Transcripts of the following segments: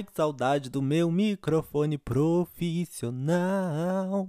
Ai, que saudade do meu microfone profissional.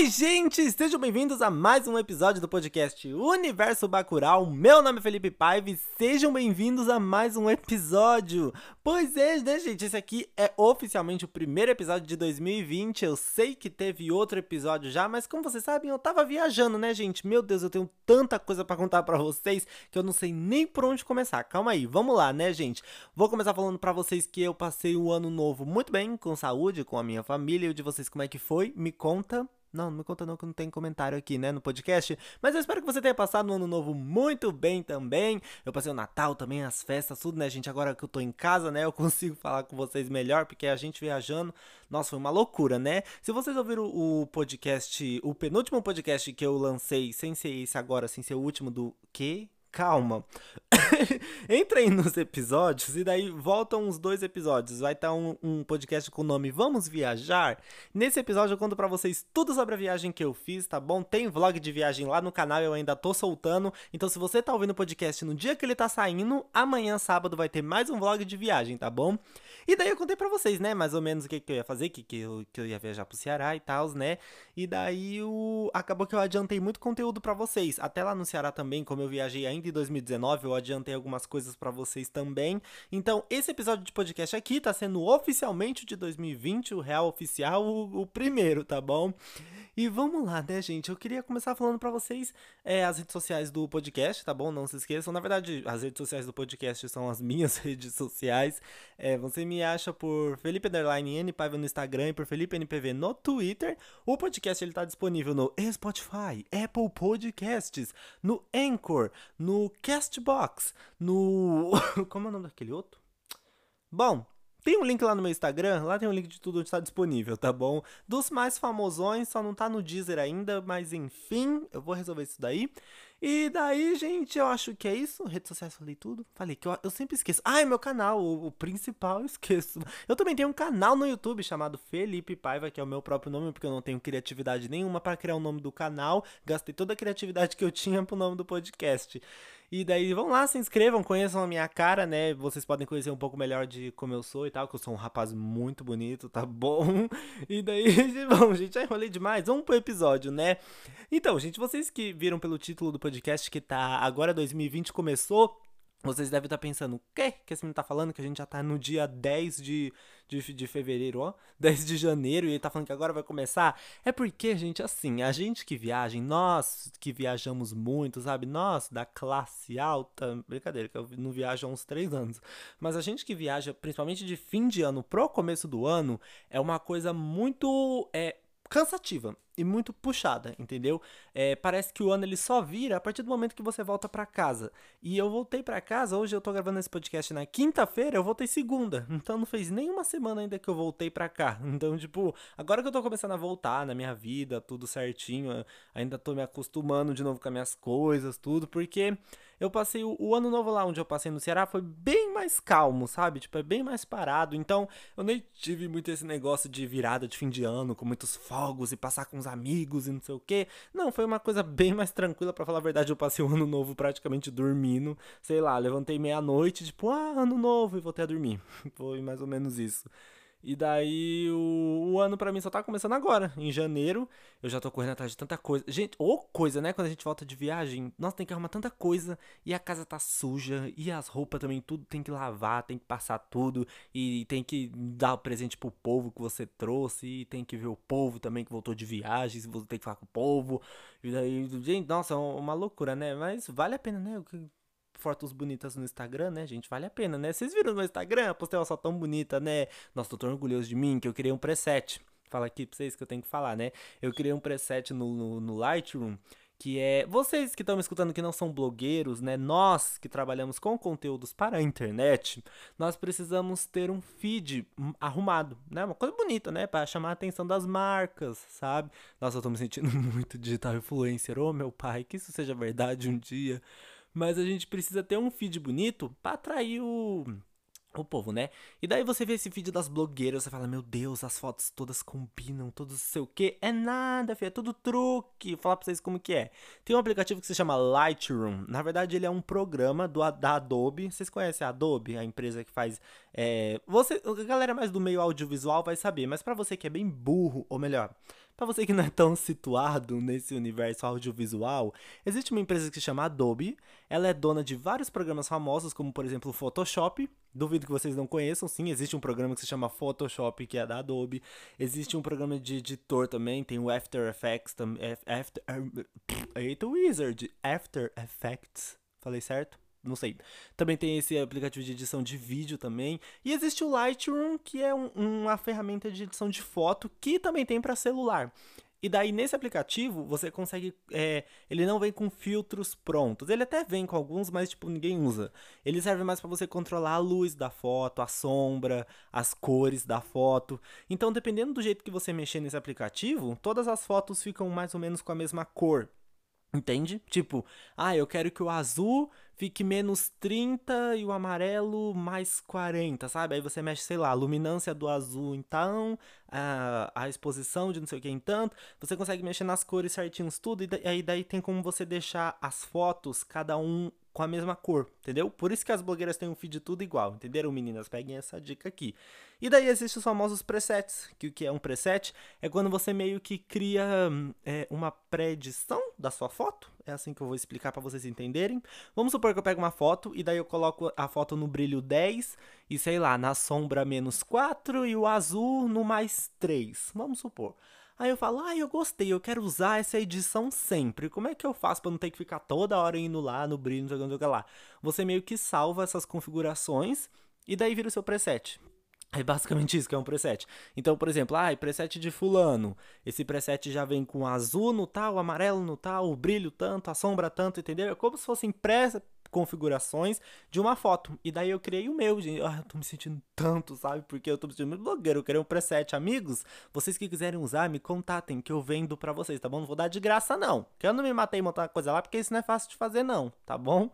Oi, gente! Sejam bem-vindos a mais um episódio do podcast Universo Bacural. Meu nome é Felipe Paiva e sejam bem-vindos a mais um episódio. Pois é, né, gente? Esse aqui é oficialmente o primeiro episódio de 2020. Eu sei que teve outro episódio já, mas como vocês sabem, eu tava viajando, né, gente? Meu Deus, eu tenho tanta coisa para contar para vocês que eu não sei nem por onde começar. Calma aí, vamos lá, né, gente? Vou começar falando para vocês que eu passei o ano novo muito bem, com saúde, com a minha família. E o de vocês, como é que foi? Me conta. Não, não me conta não que não tem comentário aqui, né, no podcast. Mas eu espero que você tenha passado um ano novo muito bem também. Eu passei o Natal também, as festas, tudo, né, gente? Agora que eu tô em casa, né, eu consigo falar com vocês melhor, porque a gente viajando, nossa, foi uma loucura, né? Se vocês ouviram o podcast, o penúltimo podcast que eu lancei, sem ser esse agora, sem ser o último do que? Calma. Entrem nos episódios e daí voltam uns dois episódios. Vai estar tá um, um, podcast com o nome Vamos Viajar. Nesse episódio eu conto para vocês tudo sobre a viagem que eu fiz, tá bom? Tem vlog de viagem lá no canal, eu ainda tô soltando. Então se você tá ouvindo o podcast no dia que ele tá saindo, amanhã sábado vai ter mais um vlog de viagem, tá bom? E daí eu contei para vocês, né, mais ou menos o que, que eu ia fazer, que, que, eu, que eu ia viajar pro Ceará e tal, né? E daí o... acabou que eu adiantei muito conteúdo para vocês. Até lá no Ceará também, como eu viajei ainda em 2019, eu adiantei algumas coisas para vocês também. Então, esse episódio de podcast aqui tá sendo oficialmente de 2020, o real oficial, o, o primeiro, tá bom? E vamos lá, né, gente? Eu queria começar falando para vocês é, as redes sociais do podcast, tá bom? Não se esqueçam. Na verdade, as redes sociais do podcast são as minhas redes sociais. É, você me acha por Felipe Underline N Paiva no Instagram e por Felipe NPV no Twitter. O podcast ele tá disponível no Spotify, Apple Podcasts, no Anchor, no Castbox, no. Como é o nome daquele outro? Bom, tem um link lá no meu Instagram, lá tem um link de tudo onde está disponível, tá bom? Dos mais famosões, só não tá no Deezer ainda, mas enfim, eu vou resolver isso daí. E daí, gente, eu acho que é isso. Redes sociais, falei tudo. Falei que eu, eu sempre esqueço. Ah, é meu canal, o, o, principal, eu esqueço. Eu também tenho um canal no YouTube chamado Felipe Paiva, que é o meu próprio nome, porque eu não tenho criatividade nenhuma para criar o nome do canal. Gastei toda a criatividade que eu tinha pro nome do podcast. E daí vão lá, se inscrevam, conheçam a minha cara, né? Vocês podem conhecer um pouco melhor de como eu sou e tal, que eu sou um rapaz muito bonito, tá bom? E daí, bom, gente, já enrolei demais. Vamos pro episódio, né? Então, gente, vocês que viram pelo título do podcast que tá agora 2020 começou, vocês devem estar pensando, o que que esse menino tá falando? Que a gente já tá no dia 10 de, de, de fevereiro, ó. 10 de janeiro e ele tá falando que agora vai começar. É porque, gente, assim, a gente que viaja, nós que viajamos muito, sabe? Nós da classe alta, brincadeira, que eu não viajo há uns 3 anos. Mas a gente que viaja, principalmente de fim de ano pro começo do ano, é uma coisa muito. É, cansativa e muito puxada, entendeu? É, parece que o ano ele só vira a partir do momento que você volta para casa. E eu voltei para casa, hoje eu tô gravando esse podcast na quinta-feira, eu voltei segunda. Então não fez nem uma semana ainda que eu voltei para cá. Então, tipo, agora que eu tô começando a voltar na minha vida, tudo certinho, ainda tô me acostumando de novo com as minhas coisas, tudo, porque eu passei o, o, ano novo lá onde eu passei no Ceará foi bem mais calmo, sabe? Tipo, é bem mais parado. Então, eu nem tive muito esse negócio de virada de fim de ano, com muitos fogos e passar com os amigos e não sei o quê. Não, foi uma coisa bem mais tranquila, para falar a verdade. Eu passei o ano novo praticamente dormindo. Sei lá, levantei meia-noite, tipo, ah, ano novo, e voltei a dormir. foi mais ou menos isso. E daí o, o ano para mim só tá começando agora, em janeiro. Eu já tô correndo atrás de tanta coisa. Gente, ou coisa, né? Quando a gente volta de viagem, nossa, tem que arrumar tanta coisa. E a casa tá suja. E as roupas também, tudo tem que lavar, tem que passar tudo. E tem que dar o presente pro povo que você trouxe. E tem que ver o povo também que voltou de viagem. Você tem que falar com o povo. E daí, gente, nossa, é uma loucura, né? Mas vale a pena, né? Fotos bonitas no Instagram, né, gente? Vale a pena, né? Vocês viram no Instagram? Postei uma foto tão bonita, né? Nossa, tô orgulhoso de mim que eu criei um preset. Fala aqui pra vocês que eu tenho que falar, né? Eu criei um preset no, no, no Lightroom que é vocês que estão me escutando que não são blogueiros, né? Nós que trabalhamos com conteúdos para a internet, nós precisamos ter um feed arrumado, né? Uma coisa bonita, né? Para chamar a atenção das marcas, sabe? Nossa, eu tô me sentindo muito digital influencer. Ô, oh, meu pai, que isso seja verdade um dia mas a gente precisa ter um feed bonito para atrair o o povo, né? E daí você vê esse vídeo das blogueiras, você fala, meu Deus, as fotos todas combinam, todos sei o que. É nada, filho, é tudo truque. Vou falar pra vocês como que é. Tem um aplicativo que se chama Lightroom. Na verdade, ele é um programa do, da Adobe. Vocês conhecem a Adobe, a empresa que faz. É, você, a galera mais do meio audiovisual vai saber, mas para você que é bem burro, ou melhor, para você que não é tão situado nesse universo audiovisual, existe uma empresa que se chama Adobe. Ela é dona de vários programas famosos, como por exemplo o Photoshop. Duvido que vocês não conheçam, sim, existe um programa que se chama Photoshop, que é da Adobe. Existe um programa de editor também, tem o After Effects, After, Eita Wizard, After Effects. Falei certo? Não sei. Também tem esse aplicativo de edição de vídeo também. E existe o Lightroom, que é um, uma ferramenta de edição de foto que também tem para celular. E daí nesse aplicativo você consegue. É, ele não vem com filtros prontos. Ele até vem com alguns, mas tipo, ninguém usa. Ele serve mais para você controlar a luz da foto, a sombra, as cores da foto. Então, dependendo do jeito que você mexer nesse aplicativo, todas as fotos ficam mais ou menos com a mesma cor. Entende? Tipo, ah, eu quero que o azul fique menos 30 e o amarelo mais 40, sabe? Aí você mexe, sei lá, a luminância do azul então, a, a exposição de não sei o que em tanto. Você consegue mexer nas cores certinhos, tudo. E aí daí tem como você deixar as fotos, cada um com a mesma cor, entendeu? Por isso que as blogueiras têm um feed tudo igual, entenderam, meninas? Peguem essa dica aqui. E daí existem os famosos presets, que o que é um preset é quando você meio que cria é, uma pré-edição da sua foto. É assim que eu vou explicar para vocês entenderem. Vamos supor que eu pego uma foto e daí eu coloco a foto no brilho 10 e sei lá, na sombra menos 4 e o azul no mais 3. Vamos supor. Aí eu falo, ah, eu gostei, eu quero usar essa edição sempre. Como é que eu faço para não ter que ficar toda hora indo lá no brilho, não sei o que lá? Você meio que salva essas configurações e daí vira o seu preset. É basicamente isso que é um preset. Então, por exemplo, ah, preset de fulano. Esse preset já vem com azul no tal, amarelo no tal, o brilho tanto, a sombra tanto, entendeu? É como se fossem pré configurações de uma foto. E daí eu criei o meu, gente. Ah, eu tô me sentindo tanto, sabe? Porque eu tô me sentindo muito blogueiro. Eu queria um preset. Amigos, vocês que quiserem usar, me contatem que eu vendo pra vocês, tá bom? Não vou dar de graça, não. Que eu não me matei montar coisa lá, porque isso não é fácil de fazer, não, tá bom?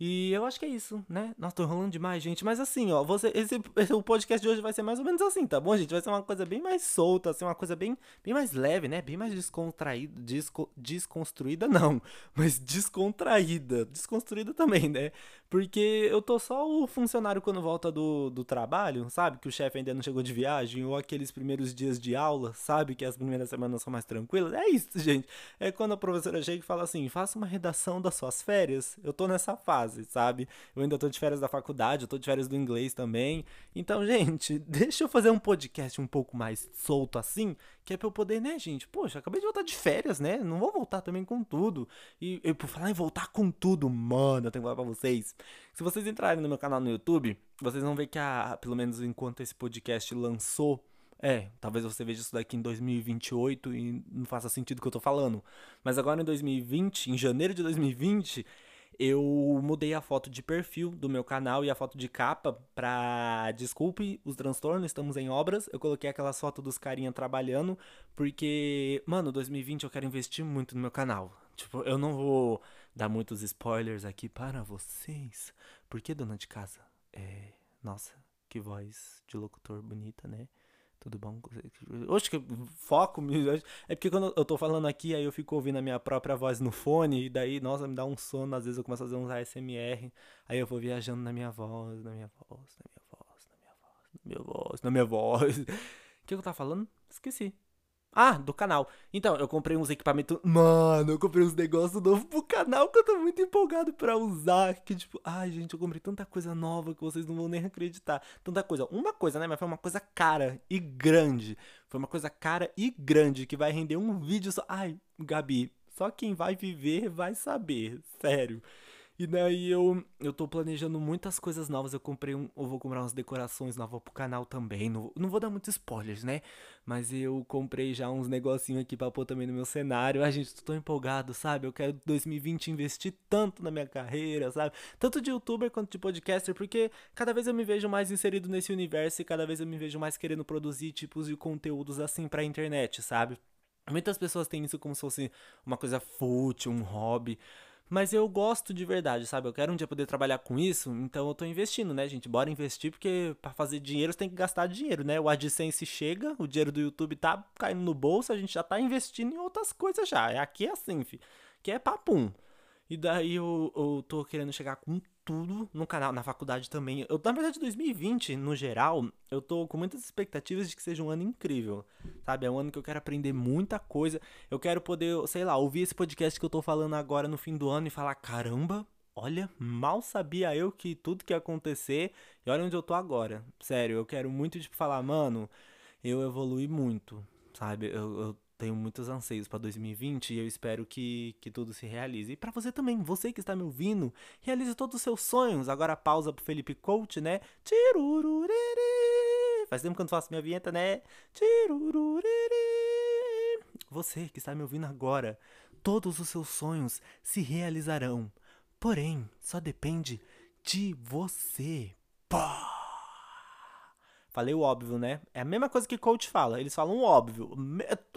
E eu acho que é isso, né? Nossa, tô enrolando demais, gente. Mas assim, ó, você, esse, esse, o podcast de hoje vai ser mais ou menos assim, tá bom, gente? Vai ser uma coisa bem mais solta, assim, uma coisa bem, bem mais leve, né? Bem mais descontraída. Desco, desconstruída, não. Mas descontraída. Desconstruída também, né? Porque eu tô só o funcionário quando volta do, do trabalho, sabe? Que o chefe ainda não chegou de viagem, ou aqueles primeiros dias de aula, sabe? Que as primeiras semanas são mais tranquilas. É isso, gente. É quando a professora chega e fala assim: faça uma redação das suas férias. Eu tô nessa fase fase, sabe? Eu ainda tô de férias da faculdade, eu tô de férias do inglês também. Então, gente, deixa eu fazer um podcast um pouco mais solto assim, que é pra eu poder, né, gente? Poxa, acabei de voltar de férias, né? Não vou voltar também com tudo. E, por falar em voltar com tudo, mano, eu tenho que falar pra vocês. Se vocês entrarem no meu canal no YouTube, vocês vão ver que, a, pelo menos enquanto esse podcast lançou, é, talvez você veja isso daqui em 2028 e não faça sentido o que eu tô falando. Mas agora em 2020, em janeiro de 2020, eu mudei a foto de perfil do meu canal e a foto de capa pra. Desculpe os transtornos, estamos em obras. Eu coloquei aquela foto dos carinha trabalhando, porque, mano, 2020 eu quero investir muito no meu canal. Tipo, eu não vou dar muitos spoilers aqui para vocês. Porque, dona de casa? É. Nossa, que voz de locutor bonita, né? Tudo bom? Oxe, que foco. É porque quando eu tô falando aqui, aí eu fico ouvindo a minha própria voz no fone, e daí, nossa, me dá um sono. Às vezes eu começo a fazer uns ASMR, aí eu vou viajando na minha voz, na minha voz, na minha voz, na minha voz, na minha voz, na minha voz. O que eu tava falando? Esqueci. Ah, do canal. Então, eu comprei uns equipamentos. Mano, eu comprei uns negócios novos pro canal que eu tô muito empolgado pra usar. Que tipo, ai, gente, eu comprei tanta coisa nova que vocês não vão nem acreditar. Tanta coisa. Uma coisa, né? Mas foi uma coisa cara e grande. Foi uma coisa cara e grande que vai render um vídeo só. Ai, Gabi, só quem vai viver vai saber. Sério. E daí eu, eu tô planejando muitas coisas novas. Eu comprei um. Eu vou comprar umas decorações novas pro canal também. Não, não vou dar muitos spoilers, né? Mas eu comprei já uns negocinhos aqui pra pôr também no meu cenário. Ai, gente, tô empolgado, sabe? Eu quero 2020 investir tanto na minha carreira, sabe? Tanto de youtuber quanto de podcaster, porque cada vez eu me vejo mais inserido nesse universo e cada vez eu me vejo mais querendo produzir tipos de conteúdos assim pra internet, sabe? Muitas pessoas têm isso como se fosse uma coisa fútil, um hobby. Mas eu gosto de verdade, sabe? Eu quero um dia poder trabalhar com isso, então eu tô investindo, né, gente? Bora investir, porque para fazer dinheiro você tem que gastar dinheiro, né? O AdSense chega, o dinheiro do YouTube tá caindo no bolso, a gente já tá investindo em outras coisas já. Aqui é assim, fi. Que é papum. E daí eu, eu tô querendo chegar com tudo no canal, na faculdade também. Eu, na verdade, 2020, no geral, eu tô com muitas expectativas de que seja um ano incrível. Sabe? É um ano que eu quero aprender muita coisa. Eu quero poder, sei lá, ouvir esse podcast que eu tô falando agora no fim do ano e falar: caramba, olha, mal sabia eu que tudo que ia acontecer e olha onde eu tô agora. Sério, eu quero muito, tipo, falar, mano, eu evolui muito, sabe? Eu, eu tenho muitos anseios para 2020 e eu espero que, que tudo se realize. E para você também, você que está me ouvindo, realize todos os seus sonhos. Agora pausa pro Felipe Coach, né? Tirururiri. Faz tempo que eu não faço minha vinheta, né? Tirururiri. Você que está me ouvindo agora, todos os seus sonhos se realizarão. Porém, só depende de você. Pá! Falei o óbvio, né? É a mesma coisa que coach fala. Eles falam o óbvio.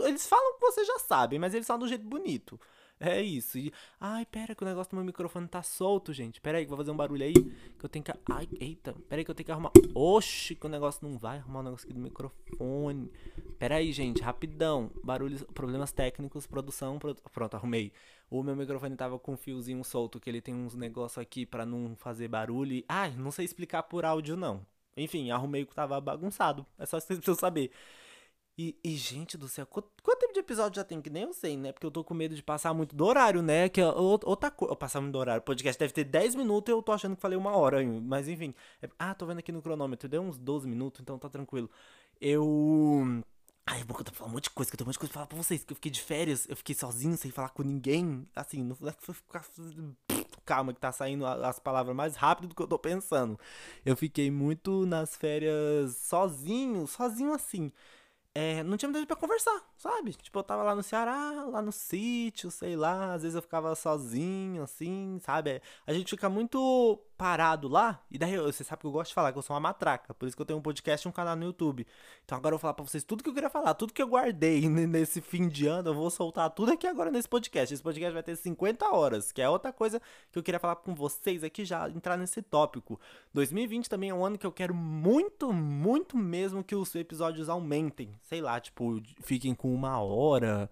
Eles falam que você já sabe, mas eles falam do jeito bonito. É isso. E, ai, pera que o negócio do meu microfone tá solto, gente. Pera aí que vou fazer um barulho aí. Que eu tenho que. Ai, eita. Pera aí que eu tenho que arrumar. Oxi, que o negócio não vai arrumar o negócio aqui do microfone. Pera aí, gente. Rapidão. Barulhos, problemas técnicos, produção. Pronto, arrumei. O meu microfone tava com um fiozinho solto, que ele tem uns negócios aqui para não fazer barulho. Ai, não sei explicar por áudio, não. Enfim, arrumei o que tava bagunçado. É só vocês precisam saber. E, e, gente do céu, quanto, quanto, tempo de episódio já tem? Que nem eu sei, né? Porque eu tô com medo de passar muito do horário, né? Que é outra coisa. Passar muito do horário. O podcast deve ter 10 minutos e eu tô achando que falei uma hora. Mas enfim. É, ah, tô vendo aqui no cronômetro. Deu uns 12 minutos, então tá tranquilo. Eu. Ai, é que eu tô falando um monte de coisa, que eu tenho um monte de coisa pra falar pra vocês. Que eu fiquei de férias, eu fiquei sozinho, sem falar com ninguém. Assim, não foi ficar calma que tá saindo as palavras mais rápido do que eu tô pensando. Eu fiquei muito nas férias sozinho, sozinho assim é, não tinha muita gente pra conversar, sabe? Tipo, eu tava lá no Ceará, lá no sítio, sei lá, às vezes eu ficava sozinho, assim, sabe? A gente fica muito parado lá, e daí você sabe que eu gosto de falar, que eu sou uma matraca, por isso que eu tenho um podcast e um canal no YouTube. Então agora eu vou falar pra vocês tudo que eu queria falar, tudo que eu guardei nesse fim de ano, eu vou soltar tudo aqui agora nesse podcast. Esse podcast vai ter 50 horas, que é outra coisa que eu queria falar com vocês aqui, já entrar nesse tópico. 2020 também é um ano que eu quero muito, muito mesmo que os episódios aumentem sei lá, tipo, fiquem com uma hora.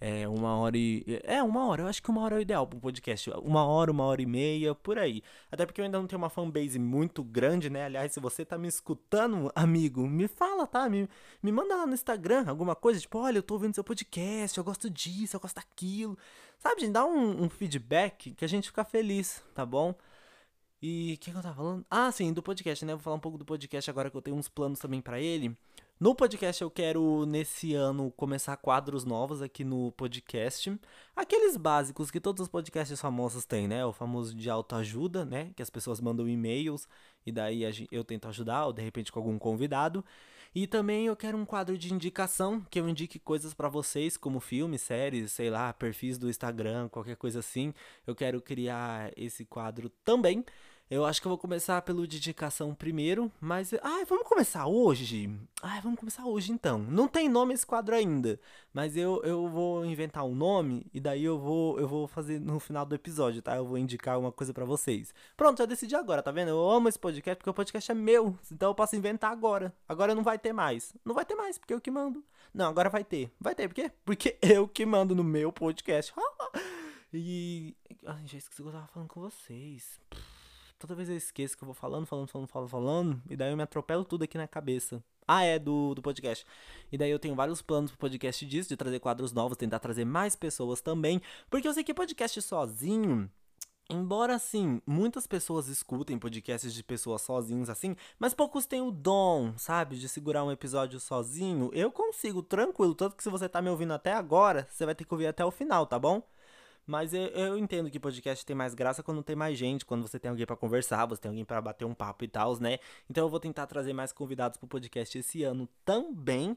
É, uma hora e. É, uma hora. Eu acho que uma hora é o ideal para um podcast. Uma hora, uma hora e meia, por aí. Até porque eu ainda não tenho uma fanbase muito grande, né? Aliás, se você tá me escutando, amigo, me fala, tá? Me, me manda lá no Instagram alguma coisa, tipo, olha, eu tô ouvindo seu podcast, eu gosto disso, eu gosto daquilo. Sabe, gente, dá um, um feedback que a gente fica feliz, tá bom? E o que, que eu tava falando? Ah, sim, do podcast, né? Vou falar um pouco do podcast agora que eu tenho uns planos também para ele. No podcast eu quero, nesse ano, começar quadros novos aqui no podcast. Aqueles básicos que todos os podcasts famosos têm, né? O famoso de autoajuda, né? Que as pessoas mandam e-mails e daí eu tento ajudar, ou de repente com algum convidado. E também eu quero um quadro de indicação, que eu indique coisas para vocês, como filmes, séries, sei lá, perfis do Instagram, qualquer coisa assim. Eu quero criar esse quadro também. Eu acho que eu vou começar pelo dedicação primeiro, mas. Ai, vamos começar hoje? Ai, vamos começar hoje então. Não tem nome esse quadro ainda, mas eu, eu vou inventar um nome e daí eu vou eu vou fazer no final do episódio, tá? Eu vou indicar uma coisa para vocês. Pronto, já decidi agora, tá vendo? Eu amo esse podcast porque o podcast é meu, então eu posso inventar agora. Agora não vai ter mais. Não vai ter mais, porque eu que mando. Não, agora vai ter. Vai ter, por quê? Porque eu que mando no meu podcast. e. Ai, já esqueci o que eu tava falando com vocês. Toda vez eu esqueço que eu vou falando, falando, falando, falando, falando, e daí eu me atropelo tudo aqui na cabeça. Ah, é, do, do podcast. E daí eu tenho vários planos pro podcast disso, de trazer quadros novos, tentar trazer mais pessoas também. Porque eu sei que podcast sozinho. Embora assim, muitas pessoas escutem podcasts de pessoas sozinhos assim, mas poucos têm o dom, sabe, de segurar um episódio sozinho. Eu consigo, tranquilo, tanto que se você tá me ouvindo até agora, você vai ter que ouvir até o final, tá bom? Mas eu, eu, entendo que podcast tem mais graça quando tem mais gente, quando você tem alguém para conversar, você tem alguém para bater um papo e tal, né? Então eu vou tentar trazer mais convidados pro podcast esse ano também.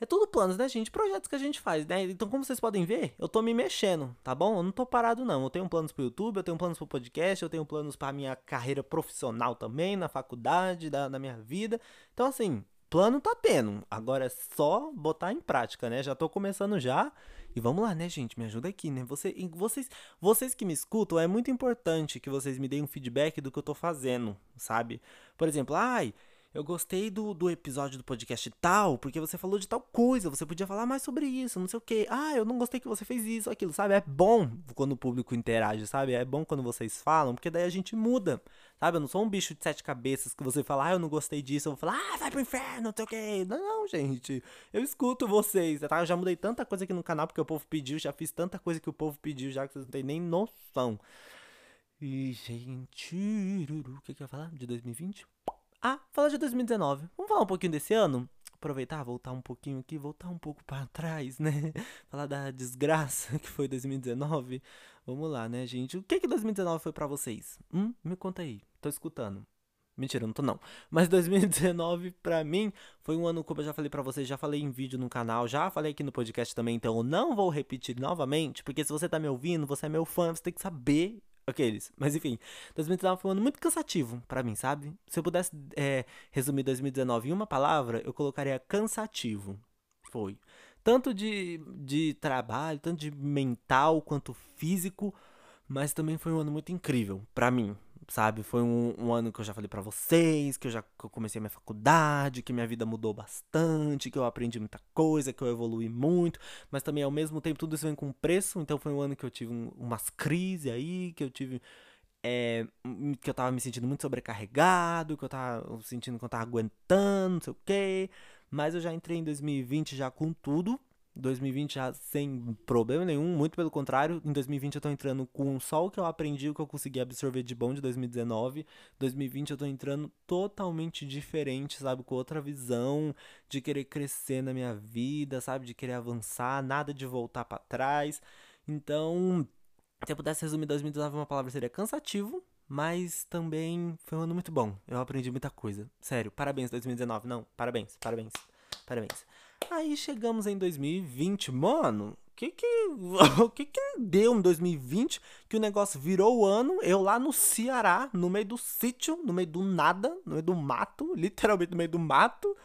É tudo planos, né, gente? Projetos que a gente faz, né? Então, como vocês podem ver, eu tô me mexendo, tá bom? Eu não tô parado, não. Eu tenho planos pro YouTube, eu tenho planos pro podcast, eu tenho planos pra minha carreira profissional também, na faculdade, da, na minha vida. Então, assim, plano tá tendo. Agora é só botar em prática, né? Já tô começando já. E vamos lá, né, gente? Me ajuda aqui, né? Você, vocês, vocês que me escutam, é muito importante que vocês me deem um feedback do que eu tô fazendo, sabe? Por exemplo, ai, eu gostei do, do episódio do podcast tal, porque você falou de tal coisa, você podia falar mais sobre isso, não sei o que. Ah, eu não gostei que você fez isso, aquilo, sabe? É bom quando o público interage, sabe? É bom quando vocês falam, porque daí a gente muda, sabe? Eu não sou um bicho de sete cabeças que você fala, ah, eu não gostei disso, eu vou falar, ah, vai pro inferno, não sei o que. Não, não, gente. Eu escuto vocês, tá? Eu já mudei tanta coisa aqui no canal porque o povo pediu, já fiz tanta coisa que o povo pediu, já que vocês não têm nem noção. E, gente, o que, que eu ia falar? De 2020? Ah, falar de 2019. Vamos falar um pouquinho desse ano? Aproveitar, voltar um pouquinho aqui, voltar um pouco para trás, né? falar da desgraça que foi 2019. Vamos lá, né, gente? O que que 2019 foi para vocês? Hum? Me conta aí. Tô escutando. Mentira, não tô não. Mas 2019 para mim foi um ano como eu já falei para vocês, já falei em vídeo no canal, já falei aqui no podcast também, então eu não vou repetir novamente, porque se você tá me ouvindo, você é meu fã, você tem que saber Aqueles. Mas enfim, 2019 foi um ano muito cansativo para mim, sabe? Se eu pudesse é, resumir 2019 em uma palavra, eu colocaria cansativo. Foi. Tanto de, de trabalho, tanto de mental quanto físico, mas também foi um ano muito incrível para mim, sabe? Foi um, um, ano que eu já falei para vocês, que eu já que eu comecei a minha faculdade, que minha vida mudou bastante, que eu aprendi muita coisa, que eu evolui muito, mas também ao mesmo tempo tudo isso vem com preço, então foi um ano que eu tive um, umas crises aí, que eu tive. É, que eu tava me sentindo muito sobrecarregado, que eu tava sentindo que eu tava aguentando, não sei o quê. Mas eu já entrei em 2020 já com tudo, 2020 já sem problema nenhum, muito pelo contrário, em 2020 eu tô entrando com só o que eu aprendi, o que eu consegui absorver de bom de 2019. 2020 eu tô entrando totalmente diferente, sabe, com outra visão de querer crescer na minha vida, sabe, de querer avançar, nada de voltar para trás. Então, se eu pudesse resumir 2019 uma palavra seria cansativo, mas também foi um ano muito bom. Eu aprendi muita coisa. Sério, parabéns 2019. Não, parabéns, parabéns, parabéns. Aí chegamos em 2020, mano. Que que, o que que deu em 2020 que o negócio virou o ano? Eu lá no Ceará, no meio do sítio, no meio do nada, no meio do mato, literalmente no meio do mato.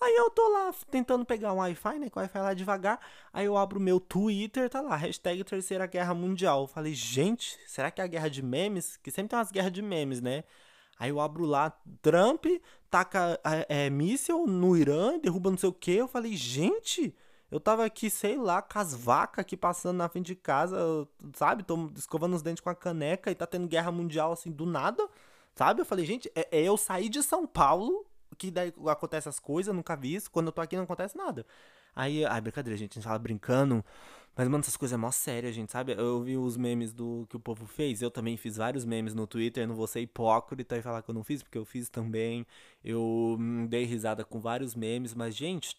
Aí eu tô lá tentando pegar um Wi-Fi, né? Com o Wi-Fi lá devagar. Aí eu abro meu Twitter, tá lá, hashtag Terceira Guerra Mundial. falei, gente, será que é a guerra de memes? Que sempre tem umas guerras de memes, né? Aí eu abro lá, Trump taca é, míssil no Irã, derruba não sei o que. Eu falei, gente, eu tava aqui, sei lá, com as vacas aqui passando na frente de casa, sabe? Tô escovando os dentes com a caneca e tá tendo guerra mundial assim do nada, sabe? Eu falei, gente, é, é eu sair de São Paulo, que daí acontece as coisas, nunca vi isso. Quando eu tô aqui não acontece nada. Aí, ai, brincadeira, gente, a gente fala brincando. Mas, mano, essas coisas é mó séria, gente, sabe? Eu vi os memes do que o povo fez. Eu também fiz vários memes no Twitter. Não vou ser hipócrita e falar que eu não fiz, porque eu fiz também. Eu hum, dei risada com vários memes. Mas, gente,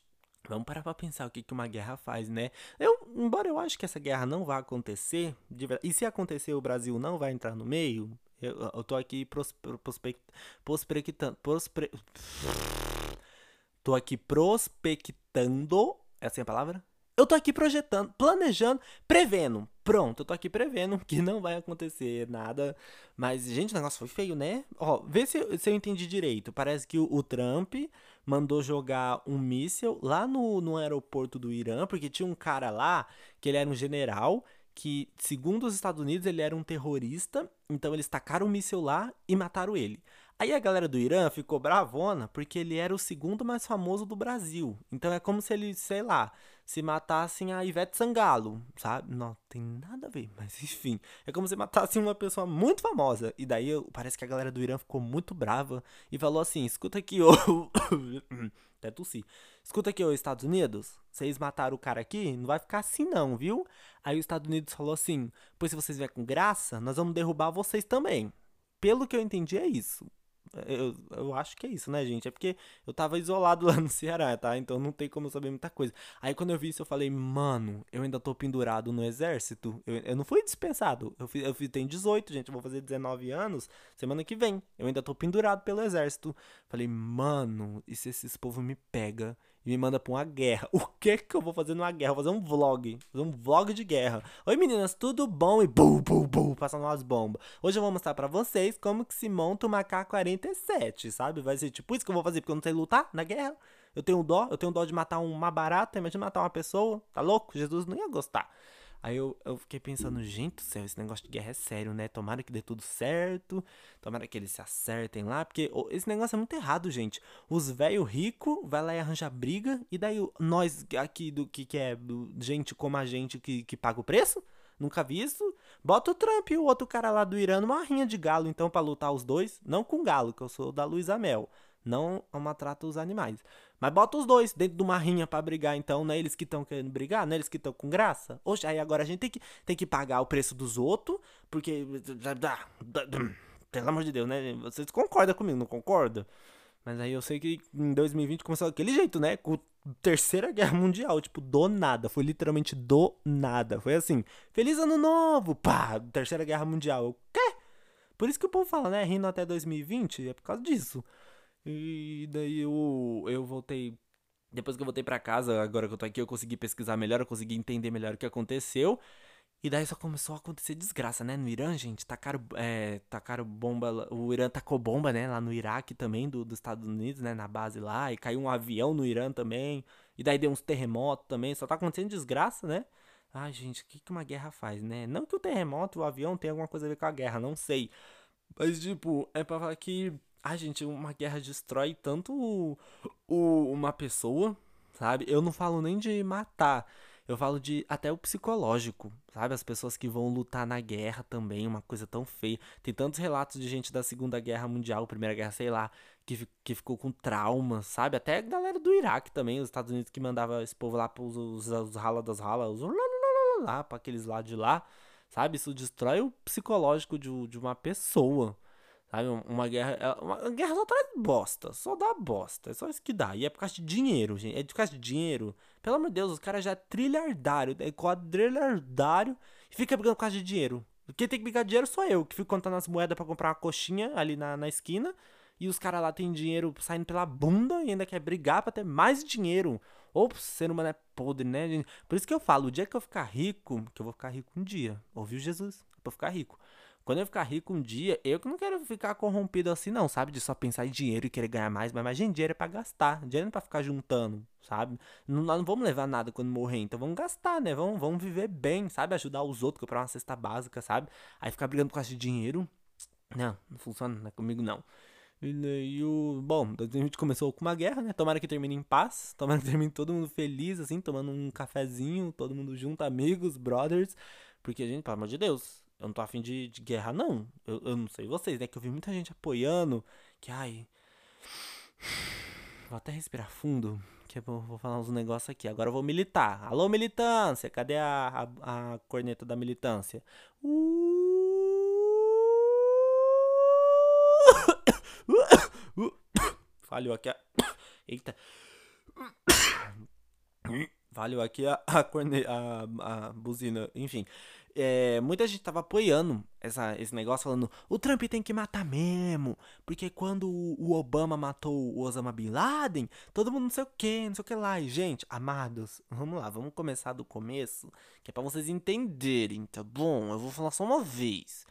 Vamos parar pra pensar o que, que uma guerra faz, né? Eu, embora eu acho que essa guerra não vá acontecer, e se acontecer o Brasil não vai entrar no meio, eu, eu tô aqui prospectando. Prospre, tô aqui prospectando. Essa é a palavra? Eu tô aqui projetando, planejando, prevendo. Pronto, eu tô aqui prevendo que não vai acontecer nada. Mas, gente, o negócio foi feio, né? Ó, vê se, se eu entendi direito. Parece que o, o Trump mandou jogar um míssil lá no, no aeroporto do Irã, porque tinha um cara lá que ele era um general que, segundo os Estados Unidos, ele era um terrorista. Então eles tacaram um míssil lá e mataram ele. Aí a galera do Irã ficou bravona porque ele era o segundo mais famoso do Brasil. Então é como se ele, sei lá, se matassem a Ivete Sangalo, sabe? Não tem nada a ver, mas enfim. É como se matassem uma pessoa muito famosa. E daí parece que a galera do Irã ficou muito brava e falou assim: escuta aqui, ô. Até tossi. Escuta aqui, ô Estados Unidos. Vocês mataram o cara aqui? Não vai ficar assim, não, viu? Aí os Estados Unidos falou assim: pois se vocês vier com graça, nós vamos derrubar vocês também. Pelo que eu entendi, é isso. Eu, eu acho que é isso, né, gente? É porque eu tava isolado lá no Ceará, tá? Então não tem como eu saber muita coisa. Aí quando eu vi isso, eu falei, mano, eu ainda tô pendurado no exército. Eu, eu não fui dispensado. Eu, fiz, eu fiz, tenho 18, gente. Eu vou fazer 19 anos semana que vem. Eu ainda tô pendurado pelo exército. Falei, mano, e se esses povos me pegam e me manda pra uma guerra. O que que eu vou fazer numa guerra? Vou fazer um vlog. Fazer um vlog de guerra. Oi meninas, tudo bom? E bum, bum, bum, passando umas bombas. Hoje eu vou mostrar pra vocês como que se monta uma K-47, sabe? Vai ser tipo isso que eu vou fazer, porque eu não sei lutar na guerra. Eu tenho dó, eu tenho dó de matar uma barata, imagina matar uma pessoa, tá louco? Jesus não ia gostar. Aí eu, eu fiquei pensando, gente do céu, esse negócio de guerra é sério, né? Tomara que dê tudo certo, tomara que eles se acertem lá, porque esse negócio é muito errado, gente. Os velho rico vai lá e arranja briga, e daí nós aqui do que, que é do, gente como a gente que, que paga o preço? Nunca vi isso. Bota o Trump e o outro cara lá do Irã numa rinha de galo, então, para lutar os dois. Não com galo, que eu sou da Luísa Mel. Não maltrata os animais. Mas bota os dois dentro de uma rinha para brigar, então, não é eles que estão querendo brigar, não é eles que estão com graça. Oxe, aí agora a gente tem que, tem que pagar o preço dos outros, porque. Pelo amor de Deus, né? Vocês concordam comigo, não concordam? Mas aí eu sei que em 2020 começou daquele jeito, né? Com Terceira Guerra Mundial, tipo, do nada. Foi literalmente do nada. Foi assim, feliz ano novo, pá, Terceira Guerra Mundial. O quê? Por isso que o povo fala, né? Rindo até 2020, é por causa disso. E daí eu, eu voltei. Depois que eu voltei para casa, agora que eu tô aqui, eu consegui pesquisar melhor, eu consegui entender melhor o que aconteceu. E daí só começou a acontecer desgraça, né? No Irã, gente, tacaram, é, tacaram bomba. O Irã tacou bomba, né? Lá no Iraque também, do, dos Estados Unidos, né? Na base lá. E caiu um avião no Irã também. E daí deu uns terremotos também. Só tá acontecendo desgraça, né? Ai, gente, o que, que uma guerra faz, né? Não que o terremoto o avião tenham alguma coisa a ver com a guerra, não sei. Mas, tipo, é pra falar que Ai, gente, uma guerra destrói tanto o, o, uma pessoa, sabe? Eu não falo nem de matar. Eu falo de até o psicológico, sabe? As pessoas que vão lutar na guerra também, uma coisa tão feia. Tem tantos relatos de gente da Segunda Guerra Mundial, Primeira Guerra, sei lá, que, que ficou com trauma, sabe? Até a galera do Iraque também, os Estados Unidos que mandava esse povo lá pros os, os rala das ralas, os lá, pra aqueles lados de lá, sabe? Isso destrói o psicológico de, de uma pessoa. Sabe? Uma guerra. É, uma guerra só traz bosta. Só dá bosta. É só isso que dá. E é por causa de dinheiro, gente. É por causa de dinheiro. Pelo amor de Deus, os caras já é trilhardário. É quadrilhardário. E fica brigando por causa de dinheiro. Quem tem que brigar de dinheiro sou eu, que fico contando as moedas para comprar uma coxinha ali na, na esquina. E os caras lá têm dinheiro saindo pela bunda e ainda quer brigar para ter mais dinheiro. Ou ser humano é podre, né, gente? Por isso que eu falo, o dia que eu ficar rico, que eu vou ficar rico um dia. Ouviu Jesus? Pra ficar rico. Quando eu ficar rico um dia, eu que não quero ficar corrompido assim, não, sabe? De só pensar em dinheiro e querer ganhar mais. Mas imagina, dinheiro é pra gastar. Dinheiro não é pra ficar juntando, sabe? Não, nós não vamos levar nada quando morrer, então vamos gastar, né? Vamos, vamos viver bem, sabe? Ajudar os outros, comprar uma cesta básica, sabe? Aí ficar brigando por causa de dinheiro. Não, não funciona, não é comigo não. E o. Bom, 2020 começou com uma guerra, né? Tomara que termine em paz. Tomara que termine todo mundo feliz, assim, tomando um cafezinho, todo mundo junto, amigos, brothers. Porque, gente, pelo amor de Deus, eu não tô afim de, de guerra, não. Eu, eu não sei vocês, né? Que eu vi muita gente apoiando. Que, ai. Vou até respirar fundo. Que eu vou, vou falar uns negócios aqui. Agora eu vou militar. Alô, militância! Cadê a, a, a corneta da militância? Uh... Falhou aqui a. Eita. Falhou aqui a, a, corne... a, a buzina. Enfim é, muita gente tava apoiando essa, esse negócio, falando o Trump tem que matar mesmo, porque quando o Obama matou o Osama Bin Laden, todo mundo não sei o que, não sei o que lá. E, gente, amados, vamos lá, vamos começar do começo, que é pra vocês entenderem, tá bom? Eu vou falar só uma vez.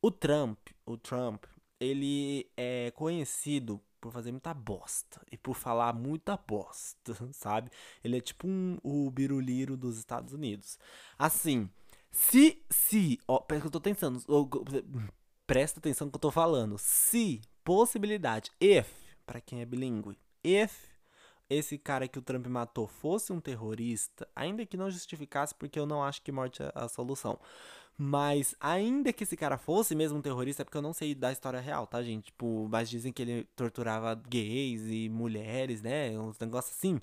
O Trump, o Trump, ele é conhecido por fazer muita bosta e por falar muita bosta, sabe? Ele é tipo um, o biruliro dos Estados Unidos. Assim, se, se, ó, que eu tô pensando, presta atenção no que eu tô falando. Se, possibilidade, if, para quem é bilíngue, if esse cara que o Trump matou fosse um terrorista, ainda que não justificasse, porque eu não acho que morte é a solução. Mas ainda que esse cara fosse mesmo um terrorista, é porque eu não sei da história real, tá, gente? Tipo, mas dizem que ele torturava gays e mulheres, né? Uns negócios assim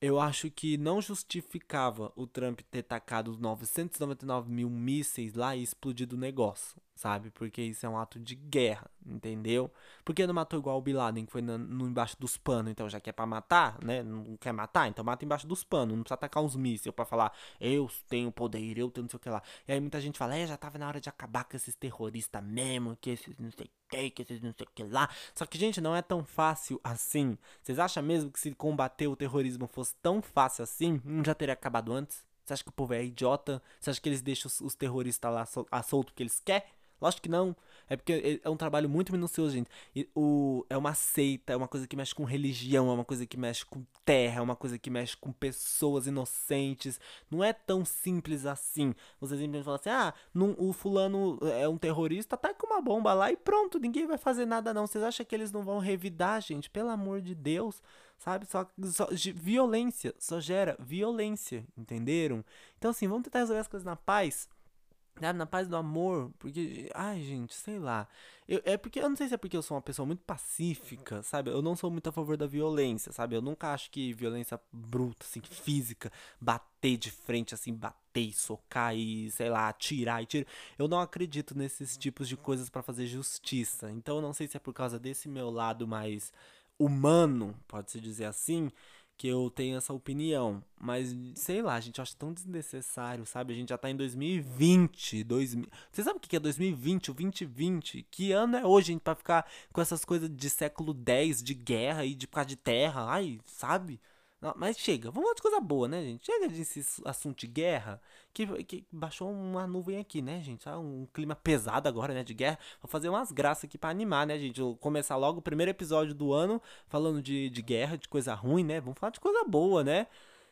eu acho que não justificava o Trump ter tacado 999 mil mísseis lá e explodido o negócio, sabe? Porque isso é um ato de guerra, entendeu? Porque não matou igual o Bin Laden, que foi no, no embaixo dos panos, então já que é pra matar, né? Não quer matar, então mata embaixo dos panos, não precisa atacar uns mísseis pra falar, eu tenho poder, eu tenho não sei o que lá. E aí muita gente fala, é, já tava na hora de acabar com esses terroristas mesmo, que esses não sei que, que esses não sei o que lá. Só que, gente, não é tão fácil assim. Vocês acham mesmo que se combater o terrorismo fosse tão fácil assim, não já teria acabado antes? Você acha que o povo é idiota? Você acha que eles deixam os, terroristas lá sol, a solto porque eles querem? Lógico que não. É porque é um trabalho muito minucioso, gente. E o, é uma seita, é uma coisa que mexe com religião, é uma coisa que mexe com terra, é uma coisa que mexe com pessoas inocentes. Não é tão simples assim. Você simplesmente fala assim: ah, num, o fulano é um terrorista, tá com uma bomba lá e pronto, ninguém vai fazer nada não. Vocês acham que eles não vão revidar, gente? Pelo amor de Deus. Sabe? Só, só violência, só gera violência, entenderam? Então assim, vamos tentar resolver as coisas na paz Sabe, na paz do amor, porque, ai gente, sei lá. Eu, é porque, eu não sei se é porque eu sou uma pessoa muito pacífica, sabe? Eu não sou muito a favor da violência, sabe? Eu nunca acho que violência bruta, assim, física, bater de frente, assim, bater e socar e, sei lá, atirar e tirar. Eu não acredito nesses tipos de coisas para fazer justiça. Então eu não sei se é por causa desse meu lado mais humano, pode-se dizer assim, que eu tenho essa opinião. Mas, sei lá, a gente acha tão desnecessário, sabe? A gente já tá em 2020. 2000... Você sabe o que é 2020, o 2020? Que ano é hoje, gente, pra ficar com essas coisas de século X, de guerra e de por causa de terra? Ai, sabe? Mas chega, vamos falar de coisa boa, né, gente? Chega desse assunto de guerra, que, que baixou uma nuvem aqui, né, gente? Ah, um clima pesado agora, né, de guerra. Vou fazer umas graças aqui para animar, né, gente? Vou começar logo o primeiro episódio do ano falando de, de guerra, de coisa ruim, né? Vamos falar de coisa boa, né?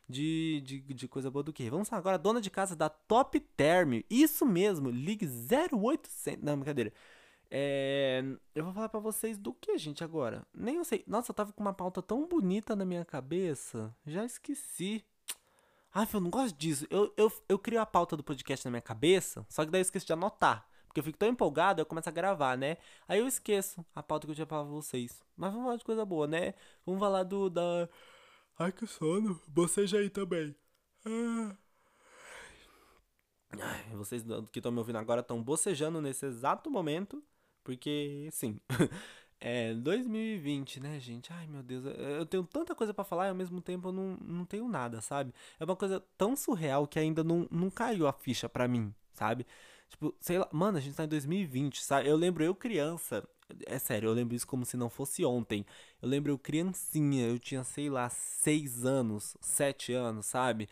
De, de, de coisa boa do que? Vamos falar agora, dona de casa da Top Term. Isso mesmo, ligue 0800. Não, brincadeira. É, eu vou falar para vocês do que, gente, agora. Nem eu sei. Nossa, eu tava com uma pauta tão bonita na minha cabeça. Já esqueci. Ai, eu não gosto disso. Eu, eu, eu crio a pauta do podcast na minha cabeça, só que daí eu esqueço de anotar. Porque eu fico tão empolgado, eu começo a gravar, né? Aí eu esqueço a pauta que eu tinha pra vocês. Mas vamos falar de coisa boa, né? Vamos falar do da. Ai, que sono. Boceja aí também. Ah. Ai, vocês que estão me ouvindo agora estão bocejando nesse exato momento. Porque, sim. É 2020, né, gente? Ai, meu Deus, eu tenho tanta coisa para falar e ao mesmo tempo eu não, não tenho nada, sabe? É uma coisa tão surreal que ainda não, não caiu a ficha pra mim, sabe? Tipo, sei lá, mano, a gente tá em 2020, sabe? Eu lembro eu criança, é sério, eu lembro isso como se não fosse ontem. Eu lembro eu criancinha, eu tinha, sei lá, 6 anos, 7 anos, sabe?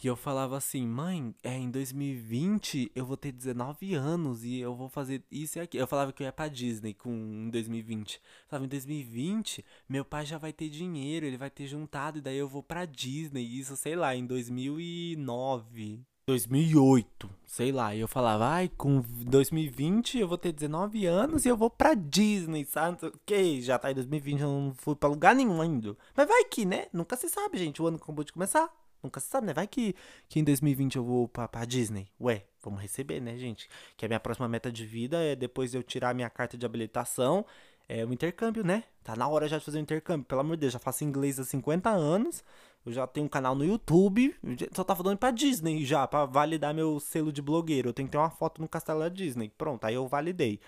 E eu falava assim, mãe, é, em 2020 eu vou ter 19 anos e eu vou fazer isso e aquilo. Eu falava que eu ia pra Disney com, em 2020. Eu falava, em 2020 meu pai já vai ter dinheiro, ele vai ter juntado e daí eu vou pra Disney. Isso, sei lá, em 2009. 2008, sei lá, e eu falava, ai, com 2020 eu vou ter 19 anos e eu vou pra Disney, sabe? Ok, já tá em 2020, eu não fui pra lugar nenhum ainda. Mas vai que, né? Nunca se sabe, gente, o ano acabou de começar. Nunca se sabe, né? Vai que, que em 2020 eu vou pra, pra Disney. Ué, vamos receber, né, gente? Que a minha próxima meta de vida é depois de eu tirar minha carta de habilitação, é o intercâmbio, né? Tá na hora já de fazer o intercâmbio. Pelo amor de Deus, já faço inglês há 50 anos. Eu já tenho um canal no YouTube. Só tava dando pra Disney já, pra validar meu selo de blogueiro. Eu tenho que ter uma foto no castelo da Disney. Pronto, aí eu validei.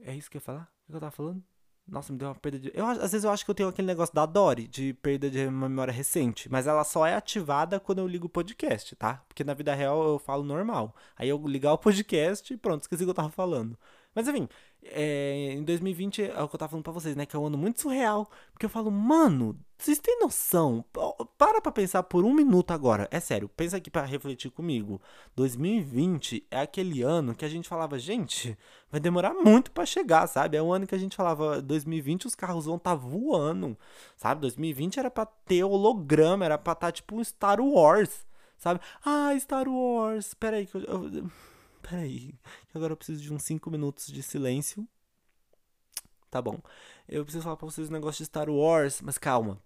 É isso que eu ia falar? O que eu tava falando? Nossa, me deu uma perda de. Eu, às vezes eu acho que eu tenho aquele negócio da Dory, de perda de memória recente. Mas ela só é ativada quando eu ligo o podcast, tá? Porque na vida real eu falo normal. Aí eu ligar o podcast e pronto, esqueci o que eu tava falando. Mas enfim, é, em 2020 é o que eu tava falando pra vocês, né? Que é um ano muito surreal. Porque eu falo, mano, vocês têm noção? Para pra pensar por um minuto agora. É sério, pensa aqui para refletir comigo. 2020 é aquele ano que a gente falava, gente, vai demorar muito para chegar, sabe? É um ano que a gente falava, 2020 os carros vão estar tá voando, sabe? 2020 era pra ter holograma, era pra estar tá, tipo um Star Wars, sabe? Ah, Star Wars. Pera aí que eu, eu peraí, agora eu preciso de uns 5 minutos de silêncio. Tá bom. Eu preciso falar pra vocês um negócio de Star Wars, mas calma.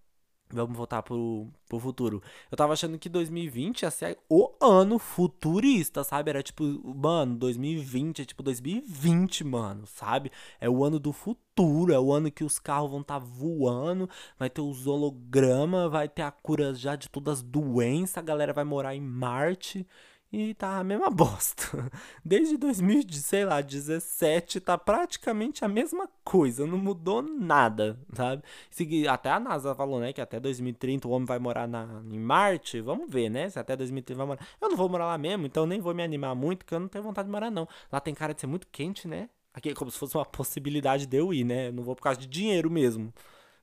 Vamos voltar pro, pro futuro. Eu tava achando que 2020 ia ser o ano futurista, sabe? Era tipo, mano, 2020 é tipo 2020, mano, sabe? É o ano do futuro, é o ano que os carros vão estar tá voando, vai ter os hologramas, vai ter a cura já de todas as doenças, a galera vai morar em Marte. E tá a mesma bosta. Desde 2017 tá praticamente a mesma coisa, não mudou nada, sabe? Até a NASA falou, né, que até 2030 o homem vai morar na, em Marte. Vamos ver, né? Se até 2030 vai morar. Eu não vou morar lá mesmo, então nem vou me animar muito, porque eu não tenho vontade de morar, não. Lá tem cara de ser muito quente, né? Aqui é como se fosse uma possibilidade de eu ir, né? Não vou por causa de dinheiro mesmo.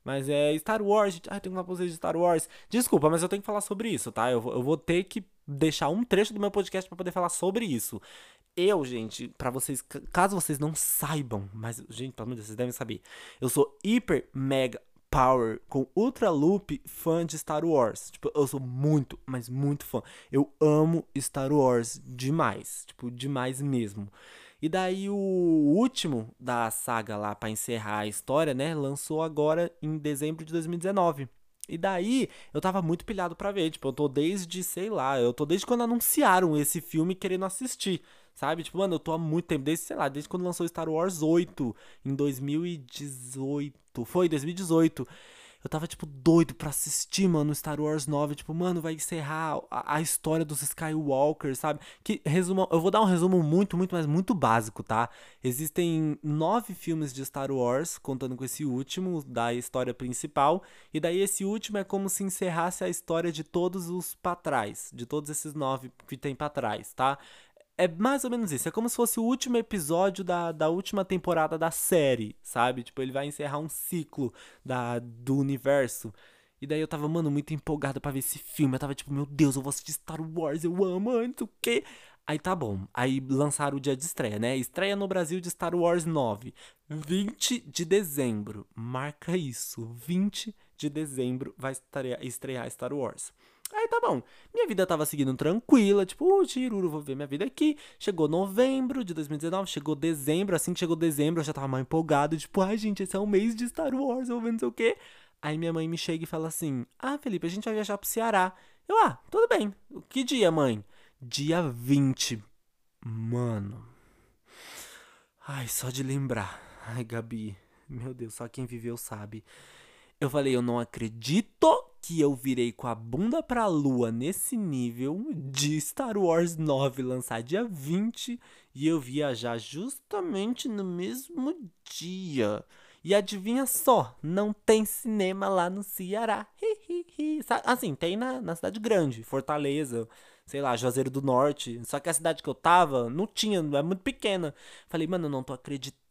Mas é Star Wars, gente. Ai, tem uma pose de Star Wars. Desculpa, mas eu tenho que falar sobre isso, tá? Eu, eu vou ter que deixar um trecho do meu podcast para poder falar sobre isso. Eu, gente, para vocês, caso vocês não saibam, mas, gente, pelo amor de Deus, vocês devem saber. Eu sou hiper, mega, power, com ultra loop, fã de Star Wars. Tipo, eu sou muito, mas muito fã. Eu amo Star Wars demais. Tipo, demais mesmo. E daí o último da saga lá para encerrar a história, né, lançou agora em dezembro de 2019. E daí, eu tava muito pilhado pra ver. Tipo, eu tô desde, sei lá, eu tô desde quando anunciaram esse filme querendo assistir. Sabe? Tipo, mano, eu tô há muito tempo, desde, sei lá, desde quando lançou Star Wars 8, em 2018. Foi, 2018 eu tava, tipo, doido pra assistir, mano, Star Wars 9. Tipo, mano, vai encerrar a, a história dos Skywalker, sabe? Que resumo. Eu vou dar um resumo muito, muito, mas muito básico, tá? Existem nove filmes de Star Wars, contando com esse último, da história principal. E daí esse último é como se encerrasse a história de todos os pra trás. De todos esses nove que tem pra trás, tá? É mais ou menos isso. É como se fosse o último episódio da, da última temporada da série, sabe? Tipo, ele vai encerrar um ciclo da, do universo. E daí eu tava, mano, muito empolgado para ver esse filme. Eu tava tipo, meu Deus, eu vou assistir Star Wars, eu amo, antes o quê? Aí tá bom. Aí lançaram o dia de estreia, né? Estreia no Brasil de Star Wars 9. 20 de dezembro. Marca isso. 20 de dezembro vai estrear Star Wars. Aí tá bom. Minha vida tava seguindo tranquila, tipo, uh, tiruro, vou ver minha vida aqui. Chegou novembro de 2019, chegou dezembro, assim que chegou dezembro eu já tava mais empolgado, tipo, ai gente, esse é um mês de Star Wars, eu vou ver não sei o quê. Aí minha mãe me chega e fala assim: Ah, Felipe, a gente vai viajar pro Ceará. Eu, ah, tudo bem. Que dia, mãe? Dia 20. Mano. Ai, só de lembrar. Ai, Gabi. Meu Deus, só quem viveu sabe. Eu falei, eu não acredito que eu virei com a bunda pra lua nesse nível de Star Wars 9 lançar dia 20 e eu viajar justamente no mesmo dia. E adivinha só, não tem cinema lá no Ceará. assim, tem na, na cidade grande, Fortaleza, sei lá, Juazeiro do Norte. Só que a cidade que eu tava não tinha, é muito pequena. Falei, mano, eu não tô acreditando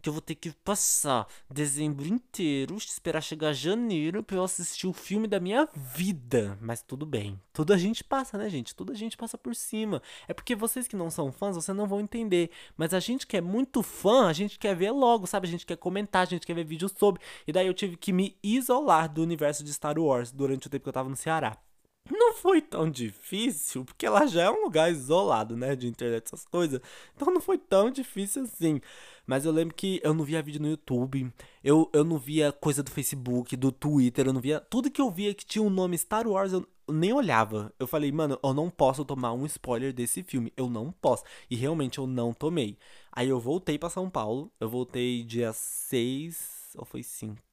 que eu vou ter que passar dezembro inteiro, esperar chegar janeiro pra eu assistir o filme da minha vida. Mas tudo bem. Tudo a gente passa, né, gente? Tudo a gente passa por cima. É porque vocês que não são fãs, vocês não vão entender. Mas a gente que é muito fã, a gente quer ver logo, sabe? A gente quer comentar, a gente quer ver vídeos sobre. E daí eu tive que me isolar do universo de Star Wars durante o tempo que eu tava no Ceará. Não foi tão difícil, porque lá já é um lugar isolado, né, de internet, essas coisas. Então não foi tão difícil assim. Mas eu lembro que eu não via vídeo no YouTube, eu, eu não via coisa do Facebook, do Twitter, eu não via. Tudo que eu via que tinha o um nome Star Wars, eu nem olhava. Eu falei, mano, eu não posso tomar um spoiler desse filme. Eu não posso. E realmente eu não tomei. Aí eu voltei para São Paulo. Eu voltei dia 6 ou foi 5?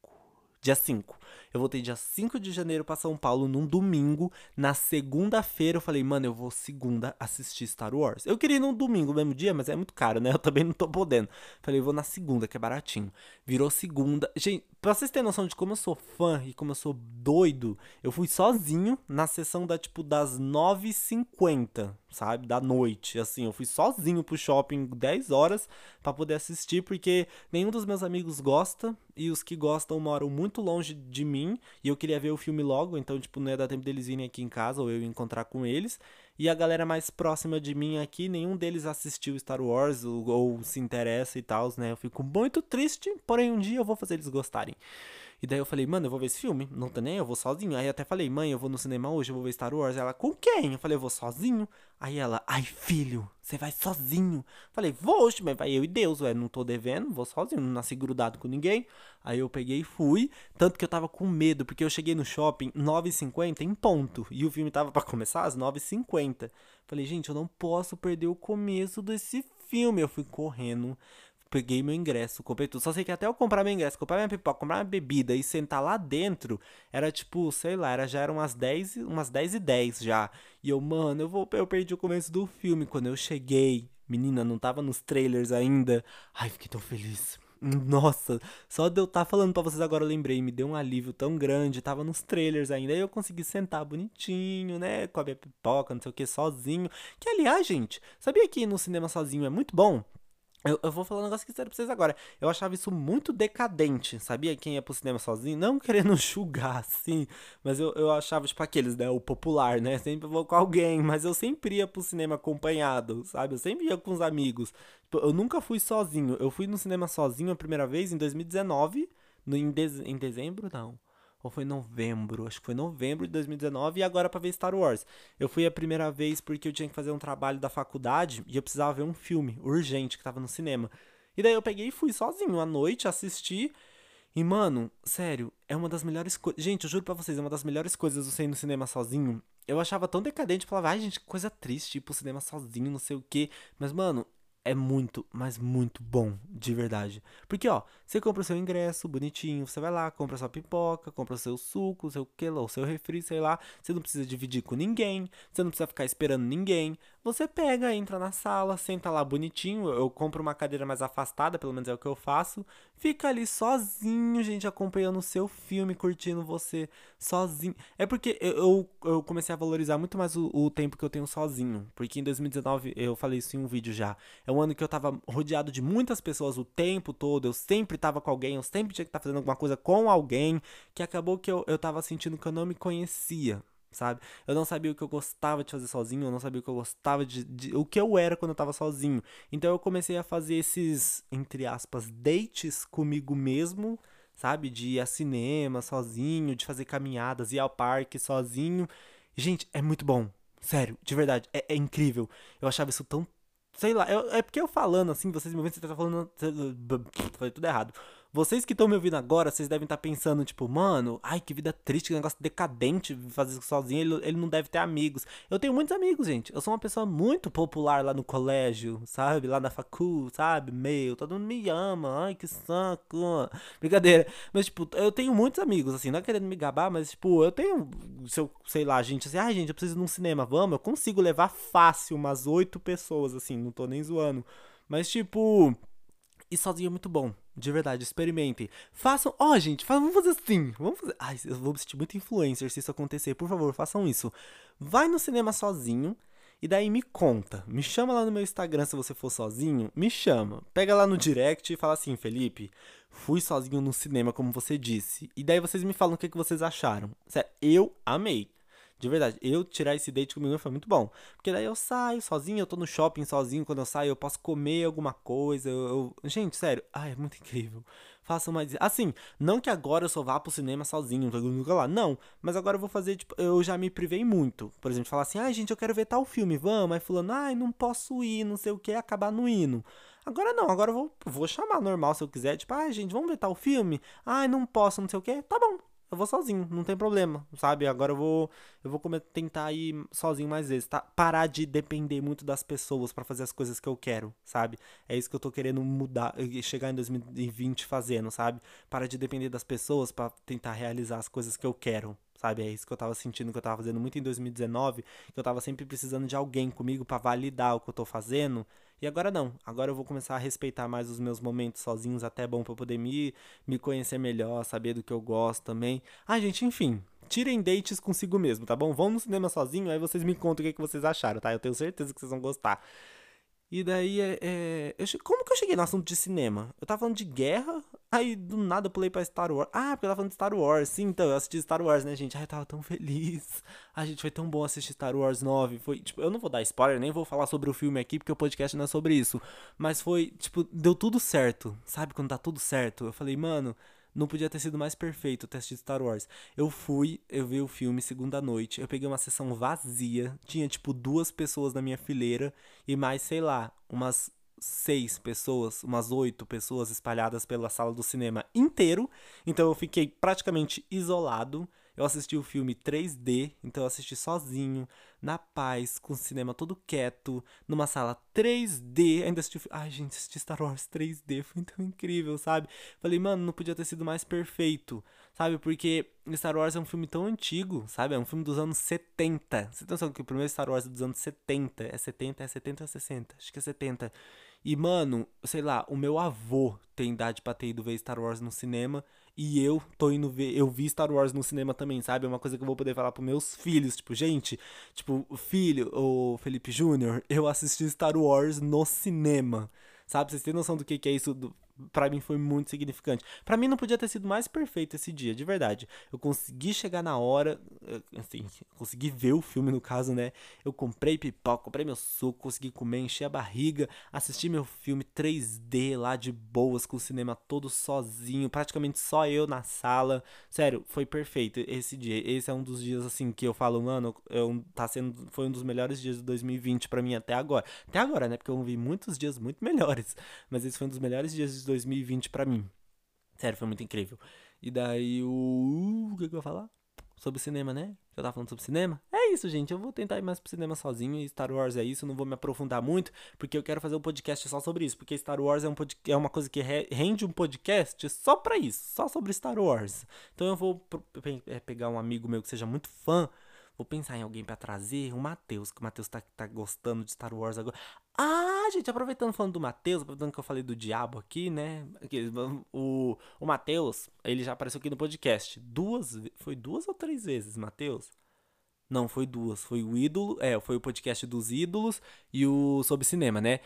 Dia 5. Eu voltei dia 5 de janeiro para São Paulo num domingo. Na segunda-feira eu falei, mano, eu vou segunda assistir Star Wars. Eu queria ir num domingo, mesmo dia, mas é muito caro, né? Eu também não tô podendo. Falei, vou na segunda, que é baratinho. Virou segunda. Gente, pra vocês terem noção de como eu sou fã e como eu sou doido, eu fui sozinho na sessão da, tipo, das 9h50, sabe? Da noite, assim. Eu fui sozinho pro shopping 10 horas para poder assistir, porque nenhum dos meus amigos gosta e os que gostam moram muito longe de mim e eu queria ver o filme logo, então, tipo, não ia dar tempo deles irem aqui em casa ou eu encontrar com eles. E a galera mais próxima de mim aqui, nenhum deles assistiu Star Wars ou, ou se interessa e tal, né? Eu fico muito triste, porém um dia eu vou fazer eles gostarem. E daí eu falei, mano, eu vou ver esse filme. Não tô nem, eu vou sozinho. Aí até falei, mãe, eu vou no cinema hoje, eu vou ver Star Wars. Ela, com quem? Eu falei, eu vou sozinho. Aí ela, ai filho, você vai sozinho. Falei, vou hoje, mas vai eu e Deus, ué, não tô devendo, vou sozinho, não nasci grudado com ninguém. Aí eu peguei e fui, tanto que eu tava com medo, porque eu cheguei no shopping 9h50 em ponto, e o filme tava para começar às 9h50. Falei, gente, eu não posso perder o começo desse filme. Eu fui correndo, peguei meu ingresso, comprei tudo. Só sei que até eu comprar meu ingresso, comprar minha pipoca, comprar minha bebida e sentar lá dentro, era tipo, sei lá, era, já eram umas 10, umas 10 e 10 já. E eu, mano, eu, vou, eu perdi o começo do filme. Quando eu cheguei, menina, não tava nos trailers ainda. Ai, fiquei tão feliz. Nossa, só de eu estar tá falando para vocês agora eu lembrei, me deu um alívio tão grande, tava nos trailers ainda, aí eu consegui sentar bonitinho, né, com a minha pipoca, não sei o que, sozinho. Que aliás, gente, sabia que ir no cinema sozinho é muito bom? Eu, eu, vou falar um negócio que sério pra vocês agora. Eu achava isso muito decadente, sabia? Quem ia pro cinema sozinho, não querendo julgar, assim, mas eu, eu achava, tipo, aqueles, né? O popular, né? Sempre vou com alguém, mas eu sempre ia pro cinema acompanhado, sabe? Eu sempre ia com os amigos. Tipo, eu nunca fui sozinho. Eu fui no cinema sozinho a primeira vez em 2019, no, em, de, em dezembro, não ou foi novembro, acho que foi novembro de 2019 e agora para ver Star Wars. Eu fui a primeira vez porque eu tinha que fazer um trabalho da faculdade e eu precisava ver um filme urgente que tava no cinema. E daí eu peguei e fui sozinho à noite assistir. E mano, sério, é uma das melhores coisas. Gente, eu juro pra vocês, é uma das melhores coisas você ir no cinema sozinho. Eu achava tão decadente, falava, ai gente, coisa triste ir pro cinema sozinho, não sei o que. Mas, mano, é muito, mas muito bom, de verdade. Porque, ó, você compra o seu ingresso bonitinho, você vai lá, compra sua pipoca, compra o seu suco, o seu que o seu refri, sei lá. Você não precisa dividir com ninguém, você não precisa ficar esperando ninguém. Você pega, entra na sala, senta lá bonitinho. Eu compro uma cadeira mais afastada, pelo menos é o que eu faço. Fica ali sozinho, gente, acompanhando o seu filme, curtindo você sozinho. É porque eu, eu comecei a valorizar muito mais o, o tempo que eu tenho sozinho. Porque em 2019, eu falei isso em um vídeo já. É um ano que eu tava rodeado de muitas pessoas o tempo todo. Eu sempre tava com alguém, eu sempre tinha que estar tá fazendo alguma coisa com alguém. Que acabou que eu, eu tava sentindo que eu não me conhecia sabe? Eu não sabia o que eu gostava de fazer sozinho, eu não sabia o que eu gostava de, de, o que eu era quando eu tava sozinho. Então eu comecei a fazer esses, entre aspas, dates comigo mesmo, sabe? De ir a cinema sozinho, de fazer caminhadas, ir ao parque sozinho. Gente, é muito bom. Sério, de verdade, é, é incrível. Eu achava isso tão. Sei lá, eu, é porque eu falando assim, vocês me vendo, você tá falando. Falei tudo errado. Vocês que estão me ouvindo agora, vocês devem estar tá pensando, tipo, mano, ai, que vida triste, que negócio decadente fazer isso sozinho, ele, ele não deve ter amigos. Eu tenho muitos amigos, gente. Eu sou uma pessoa muito popular lá no colégio, sabe? Lá na facul, sabe? Meio, todo mundo me ama, ai, que saco. Brincadeira. Mas, tipo, eu tenho muitos amigos, assim, não é querendo me gabar, mas, tipo, eu tenho, se eu, sei lá, gente, assim, ai, gente, eu preciso ir num cinema, vamos? Eu consigo levar fácil umas oito pessoas, assim, não tô nem zoando. Mas, tipo, e sozinho é muito bom. De verdade, experimentem. Façam. Ó, oh, gente, vamos fazer assim. Vamos fazer. Ai, eu vou me sentir muito influencer se isso acontecer. Por favor, façam isso. Vai no cinema sozinho. E daí me conta. Me chama lá no meu Instagram se você for sozinho. Me chama. Pega lá no direct e fala assim, Felipe. Fui sozinho no cinema, como você disse. E daí vocês me falam o que, que vocês acharam. Sério, eu amei. De verdade, eu tirar esse date comigo foi muito bom. Porque daí eu saio sozinho, eu tô no shopping sozinho. Quando eu saio, eu posso comer alguma coisa. Eu, eu... Gente, sério, ai, é muito incrível. Façam mais. Assim, não que agora eu só vá pro cinema sozinho, mundo lá. Não, mas agora eu vou fazer, tipo, eu já me privei muito. Por exemplo, falar assim, ai, gente, eu quero ver tal filme, vamos. Aí fulano, ai, não posso ir, não sei o que, acabar não indo. Agora não, agora eu vou, vou chamar normal se eu quiser. Tipo, ai, gente, vamos ver tal filme? Ai, não posso, não sei o que. Tá bom, eu vou sozinho, não tem problema, sabe? Agora eu vou eu vou tentar ir sozinho mais vezes, tá? Parar de depender muito das pessoas para fazer as coisas que eu quero, sabe? É isso que eu tô querendo mudar, chegar em 2020 fazendo, sabe? Parar de depender das pessoas para tentar realizar as coisas que eu quero, sabe? É isso que eu tava sentindo que eu tava fazendo muito em 2019, que eu tava sempre precisando de alguém comigo para validar o que eu tô fazendo. E agora não. Agora eu vou começar a respeitar mais os meus momentos sozinhos, até bom para poder me, me conhecer melhor, saber do que eu gosto também. Ah, gente, enfim. Tirem dates consigo mesmo, tá bom? Vão no cinema sozinho, aí vocês me contam o que, que vocês acharam, tá? Eu tenho certeza que vocês vão gostar. E daí, é, é, eu, como que eu cheguei no assunto de cinema? Eu tava falando de guerra, aí do nada eu pulei pra Star Wars. Ah, porque eu tava falando de Star Wars. Sim, então, eu assisti Star Wars, né, gente? Ai, eu tava tão feliz. Ai, gente, foi tão bom assistir Star Wars 9. Foi, tipo, eu não vou dar spoiler, nem vou falar sobre o filme aqui, porque o podcast não é sobre isso. Mas foi, tipo, deu tudo certo. Sabe quando tá tudo certo? Eu falei, mano, não podia ter sido mais perfeito o teste de Star Wars. Eu fui, eu vi o filme segunda noite, eu peguei uma sessão vazia, tinha tipo duas pessoas na minha fileira e mais, sei lá, umas seis pessoas, umas oito pessoas espalhadas pela sala do cinema inteiro. Então eu fiquei praticamente isolado. Eu assisti o filme 3D, então eu assisti sozinho, na paz, com o cinema todo quieto, numa sala 3D. Ainda assisti. Ai, gente, assisti Star Wars 3D, foi tão incrível, sabe? Falei, mano, não podia ter sido mais perfeito, sabe? Porque Star Wars é um filme tão antigo, sabe? É um filme dos anos 70. Você tem noção que o primeiro Star Wars é dos anos 70? É 70, é 70 ou é 60? Acho que é 70. E, mano, sei lá, o meu avô tem idade pra ter ido ver Star Wars no cinema. E eu tô indo ver. Eu vi Star Wars no cinema também, sabe? É uma coisa que eu vou poder falar pros meus filhos. Tipo, gente, tipo, filho, o Felipe Júnior, eu assisti Star Wars no cinema. Sabe? Vocês têm noção do que, que é isso? Do, para mim foi muito significante. Para mim não podia ter sido mais perfeito esse dia, de verdade. Eu consegui chegar na hora, assim, consegui ver o filme no caso, né? Eu comprei pipoca, comprei meu suco, consegui comer, encher a barriga, assisti meu filme 3D lá de boas com o cinema todo sozinho, praticamente só eu na sala. Sério, foi perfeito esse dia. Esse é um dos dias assim que eu falo, mano, eu, tá sendo foi um dos melhores dias de 2020 para mim até agora. Até agora, né? Porque eu vi muitos dias muito melhores, mas esse foi um dos melhores dias de 2020 para mim. Sério, foi muito incrível. E daí o. O que, que eu ia falar? Sobre cinema, né? Eu tava falando sobre cinema? É isso, gente. Eu vou tentar ir mais pro cinema sozinho. E Star Wars é isso. Não vou me aprofundar muito. Porque eu quero fazer um podcast só sobre isso. Porque Star Wars é, um pod... é uma coisa que rende um podcast só pra isso. Só sobre Star Wars. Então eu vou é, pegar um amigo meu que seja muito fã Vou pensar em alguém para trazer. O Matheus, que o Matheus tá, tá gostando de Star Wars agora. Ah, gente, aproveitando falando do Matheus, aproveitando que eu falei do diabo aqui, né? O, o Matheus, ele já apareceu aqui no podcast. Duas, foi duas ou três vezes, Matheus? Não, foi duas. Foi o ídolo, é, foi o podcast dos ídolos e o sobre cinema, né?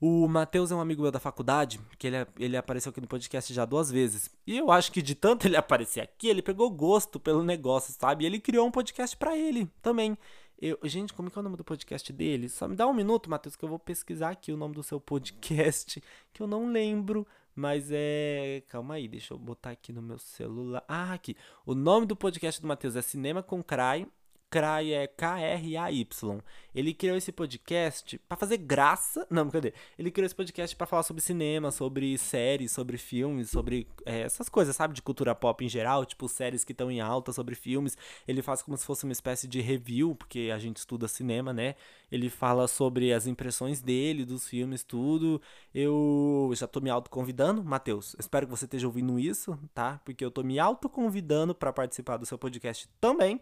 O Matheus é um amigo meu da faculdade, que ele, ele apareceu aqui no podcast já duas vezes. E eu acho que de tanto ele aparecer aqui, ele pegou gosto pelo negócio, sabe? E ele criou um podcast para ele também. Eu, gente, como é que é o nome do podcast dele? Só me dá um minuto, Matheus, que eu vou pesquisar aqui o nome do seu podcast, que eu não lembro. Mas é. Calma aí, deixa eu botar aqui no meu celular. Ah, aqui. O nome do podcast do Matheus é Cinema com Cry Cray é K-R-A-Y. Ele criou esse podcast para fazer graça. Não, cadê? Ele criou esse podcast para falar sobre cinema, sobre séries, sobre filmes, sobre é, essas coisas, sabe? De cultura pop em geral, tipo séries que estão em alta sobre filmes. Ele faz como se fosse uma espécie de review, porque a gente estuda cinema, né? Ele fala sobre as impressões dele, dos filmes, tudo. Eu já tô me autoconvidando, Matheus. Espero que você esteja ouvindo isso, tá? Porque eu tô me autoconvidando para participar do seu podcast também.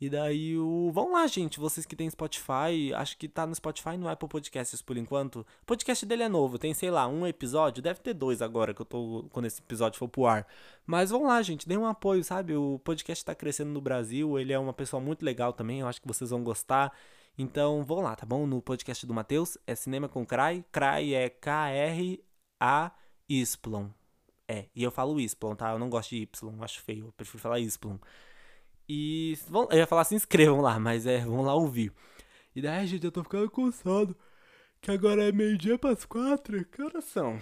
E daí o. Vão lá, gente. Vocês que tem Spotify. Acho que tá no Spotify no Apple Podcasts por enquanto. O podcast dele é novo. Tem, sei lá, um episódio. Deve ter dois agora que eu tô. Quando esse episódio for pro ar. Mas vão lá, gente. Deem um apoio, sabe? O podcast tá crescendo no Brasil. Ele é uma pessoa muito legal também. Eu acho que vocês vão gostar. Então vão lá, tá bom? No podcast do Matheus. É Cinema com Cry. Cry é K-R-A-Y. É, e eu falo Y, tá? Eu não gosto de Y, acho feio. Eu prefiro falar Y. E vão, eu ia falar se inscrevam lá, mas é, vão lá ouvir. E daí, gente, eu tô ficando cansado. Que agora é meio-dia para as quatro. Que horas são?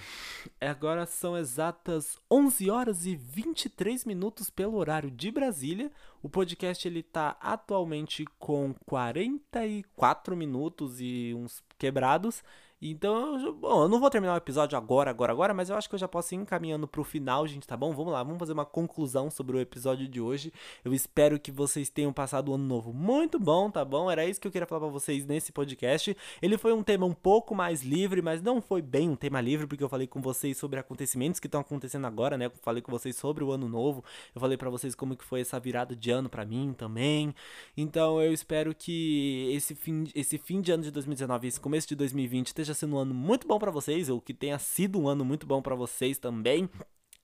É, agora são exatas 11 horas e 23 minutos pelo horário de Brasília. O podcast ele tá atualmente com 44 minutos e uns quebrados. Então, bom, eu não vou terminar o episódio agora, agora, agora, mas eu acho que eu já posso ir encaminhando pro final, gente, tá bom? Vamos lá, vamos fazer uma conclusão sobre o episódio de hoje. Eu espero que vocês tenham passado o ano novo muito bom, tá bom? Era isso que eu queria falar pra vocês nesse podcast. Ele foi um tema um pouco mais livre, mas não foi bem um tema livre, porque eu falei com vocês sobre acontecimentos que estão acontecendo agora, né? Eu falei com vocês sobre o ano novo. Eu falei para vocês como que foi essa virada de ano para mim também. Então, eu espero que esse fim, esse fim de ano de 2019, esse começo de 2020 esteja sendo um ano muito bom para vocês, ou que tenha sido um ano muito bom para vocês também.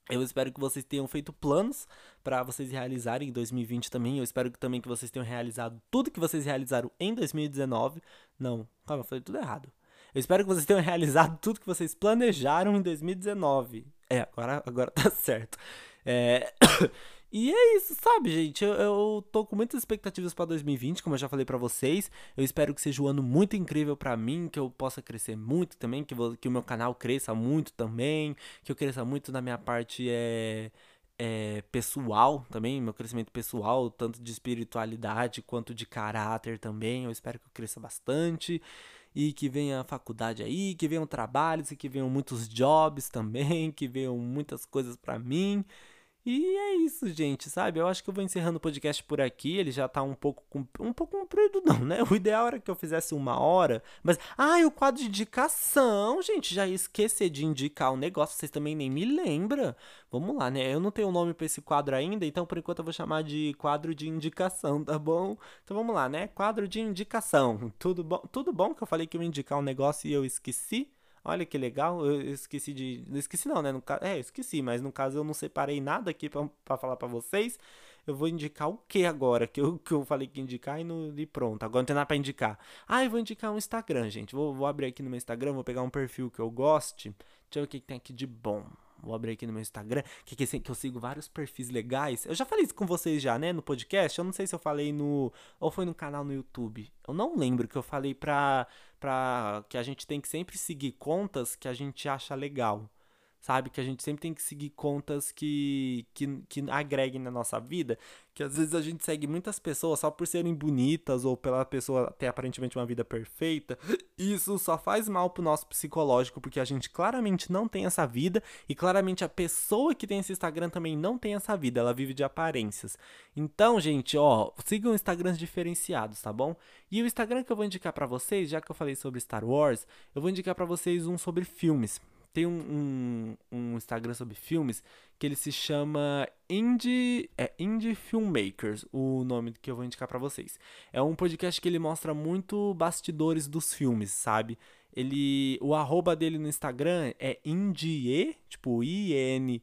Eu espero que vocês tenham feito planos para vocês realizarem em 2020 também. Eu espero que, também que vocês tenham realizado tudo que vocês realizaram em 2019. Não, calma, eu falei tudo errado. Eu espero que vocês tenham realizado tudo que vocês planejaram em 2019. É, agora, agora tá certo. É... E é isso, sabe, gente? Eu, eu tô com muitas expectativas para 2020, como eu já falei para vocês. Eu espero que seja um ano muito incrível para mim, que eu possa crescer muito também, que, vou, que o meu canal cresça muito também, que eu cresça muito na minha parte é, é, pessoal também, meu crescimento pessoal, tanto de espiritualidade quanto de caráter também. Eu espero que eu cresça bastante e que venha a faculdade aí, que venham trabalhos e que venham muitos jobs também, que venham muitas coisas para mim. E é isso, gente, sabe? Eu acho que eu vou encerrando o podcast por aqui. Ele já tá um pouco um pouco comprido, não, né? O ideal era que eu fizesse uma hora. Mas, ah, e o quadro de indicação, gente. Já ia esquecer de indicar o negócio. Vocês também nem me lembram. Vamos lá, né? Eu não tenho nome para esse quadro ainda, então por enquanto eu vou chamar de quadro de indicação, tá bom? Então vamos lá, né? Quadro de indicação. Tudo bom? Tudo bom que eu falei que eu ia indicar um negócio e eu esqueci? Olha que legal, eu esqueci de. Esqueci não, né? No, é, esqueci, mas no caso eu não separei nada aqui para falar para vocês. Eu vou indicar o que agora? Que eu, que eu falei que indicar e, no, e pronto. Agora não tem nada pra indicar. Ah, eu vou indicar um Instagram, gente. Vou, vou abrir aqui no meu Instagram, vou pegar um perfil que eu goste. Deixa eu ver o que tem aqui de bom. Vou abrir aqui no meu Instagram, que, que, que eu sigo vários perfis legais. Eu já falei isso com vocês já, né, no podcast. Eu não sei se eu falei no. Ou foi no canal no YouTube. Eu não lembro que eu falei pra, pra. Que a gente tem que sempre seguir contas que a gente acha legal sabe? Que a gente sempre tem que seguir contas que, que, que agreguem na nossa vida. Que às vezes a gente segue muitas pessoas só por serem bonitas ou pela pessoa ter aparentemente uma vida perfeita. Isso só faz mal pro nosso psicológico, porque a gente claramente não tem essa vida e claramente a pessoa que tem esse Instagram também não tem essa vida, ela vive de aparências. Então, gente, ó, sigam Instagrams diferenciados, tá bom? E o Instagram que eu vou indicar para vocês, já que eu falei sobre Star Wars, eu vou indicar para vocês um sobre filmes tem um, um, um, Instagram sobre filmes que ele se chama Indie, é Indie Filmmakers, o nome que eu vou indicar para vocês. É um podcast que ele mostra muito bastidores dos filmes, sabe? Ele, o arroba dele no Instagram é Indie, tipo I-N-D-I-E,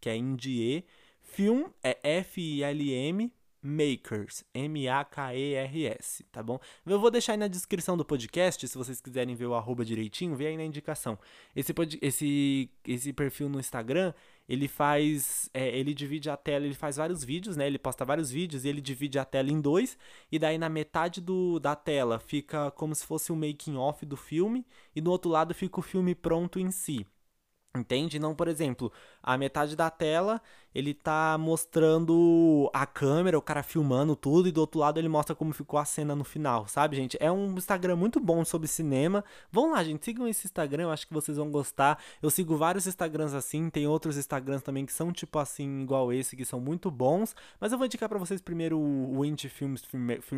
que é Indie. Film é F-I-L-M Makers, M-A-K-E-R-S, tá bom? Eu vou deixar aí na descrição do podcast, se vocês quiserem ver o arroba direitinho, vê aí na indicação. Esse, esse, esse perfil no Instagram, ele faz, é, ele divide a tela, ele faz vários vídeos, né? Ele posta vários vídeos e ele divide a tela em dois, e daí na metade do, da tela fica como se fosse o making off do filme, e do outro lado fica o filme pronto em si. Entende? Não, por exemplo, a metade da tela ele tá mostrando a câmera, o cara filmando tudo, e do outro lado ele mostra como ficou a cena no final, sabe, gente? É um Instagram muito bom sobre cinema. Vão lá, gente, sigam esse Instagram, eu acho que vocês vão gostar. Eu sigo vários Instagrams assim, tem outros Instagrams também que são tipo assim, igual esse, que são muito bons. Mas eu vou indicar para vocês primeiro o Indie Films,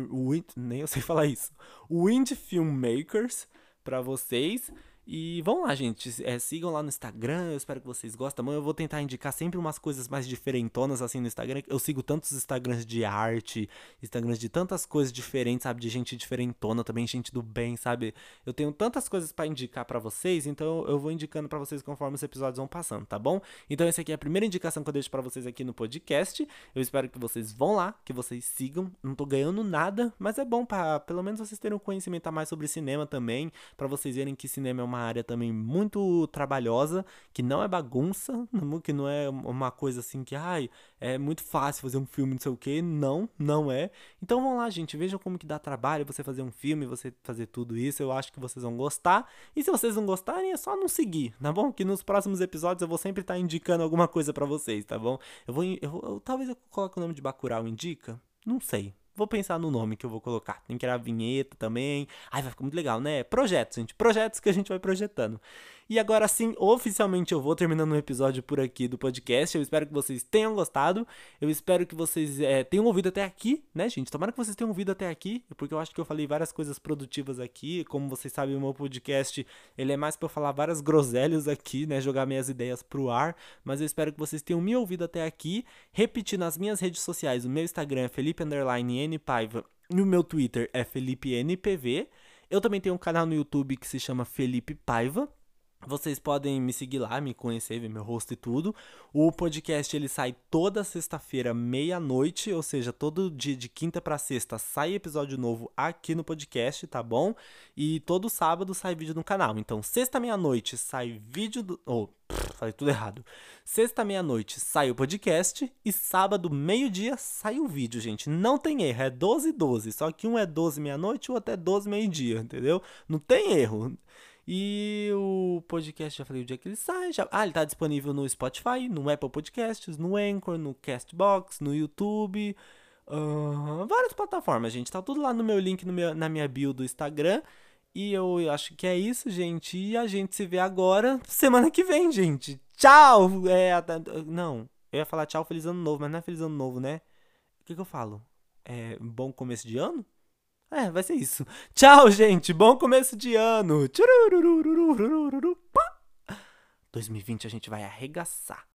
o Indie, nem eu sei falar isso, o Indie Filmmakers para vocês. E vão lá, gente. É, sigam lá no Instagram. Eu espero que vocês gostem. Eu vou tentar indicar sempre umas coisas mais diferentonas assim no Instagram. Eu sigo tantos Instagrams de arte, Instagrams de tantas coisas diferentes, sabe? De gente diferentona também, gente do bem, sabe? Eu tenho tantas coisas para indicar para vocês, então eu vou indicando para vocês conforme os episódios vão passando, tá bom? Então essa aqui é a primeira indicação que eu deixo para vocês aqui no podcast. Eu espero que vocês vão lá, que vocês sigam. Não tô ganhando nada, mas é bom para pelo menos vocês terem um conhecimento a mais sobre cinema também, para vocês verem que cinema é uma área também muito trabalhosa, que não é bagunça, que não é uma coisa assim que, ai, é muito fácil fazer um filme, não sei o que. Não, não é. Então vamos lá, gente, vejam como que dá trabalho você fazer um filme, você fazer tudo isso. Eu acho que vocês vão gostar. E se vocês não gostarem, é só não seguir, tá bom? Que nos próximos episódios eu vou sempre estar indicando alguma coisa para vocês, tá bom? Eu vou, eu, eu, talvez eu coloque o nome de Bacurau indica, não sei. Vou pensar no nome que eu vou colocar. Tem que criar vinheta também. Ai, vai ficar muito legal, né? Projetos, gente. Projetos que a gente vai projetando. E agora sim, oficialmente eu vou terminando o episódio por aqui do podcast. Eu espero que vocês tenham gostado. Eu espero que vocês é, tenham ouvido até aqui, né, gente? Tomara que vocês tenham ouvido até aqui, porque eu acho que eu falei várias coisas produtivas aqui. Como vocês sabem, o meu podcast ele é mais para eu falar várias groselhas aqui, né? Jogar minhas ideias pro ar. Mas eu espero que vocês tenham me ouvido até aqui. Repetir nas minhas redes sociais, o meu Instagram é Felipe Paiva e o meu Twitter é Felipe NPV. Eu também tenho um canal no YouTube que se chama Felipe Paiva. Vocês podem me seguir lá, me conhecer, ver meu rosto e tudo. O podcast ele sai toda sexta-feira, meia-noite, ou seja, todo dia de quinta para sexta sai episódio novo aqui no podcast, tá bom? E todo sábado sai vídeo no canal. Então, sexta meia-noite sai vídeo do. Oh, falei tudo errado. Sexta meia-noite sai o podcast e sábado, meio-dia, sai o vídeo, gente. Não tem erro, é 12 12. Só que um é 12 meia-noite, o outro é 12 meio-dia, entendeu? Não tem erro. E o podcast, já falei o dia que ele sai. Já... Ah, ele tá disponível no Spotify, no Apple Podcasts, no Anchor, no Castbox, no YouTube. Uh, várias plataformas, gente. Tá tudo lá no meu link no meu, na minha bio do Instagram. E eu acho que é isso, gente. E a gente se vê agora semana que vem, gente. Tchau! É, não, eu ia falar tchau, feliz ano novo, mas não é feliz ano novo, né? O que, que eu falo? É bom começo de ano? É, vai ser isso. Tchau, gente. Bom começo de ano. 2020 a gente vai arregaçar.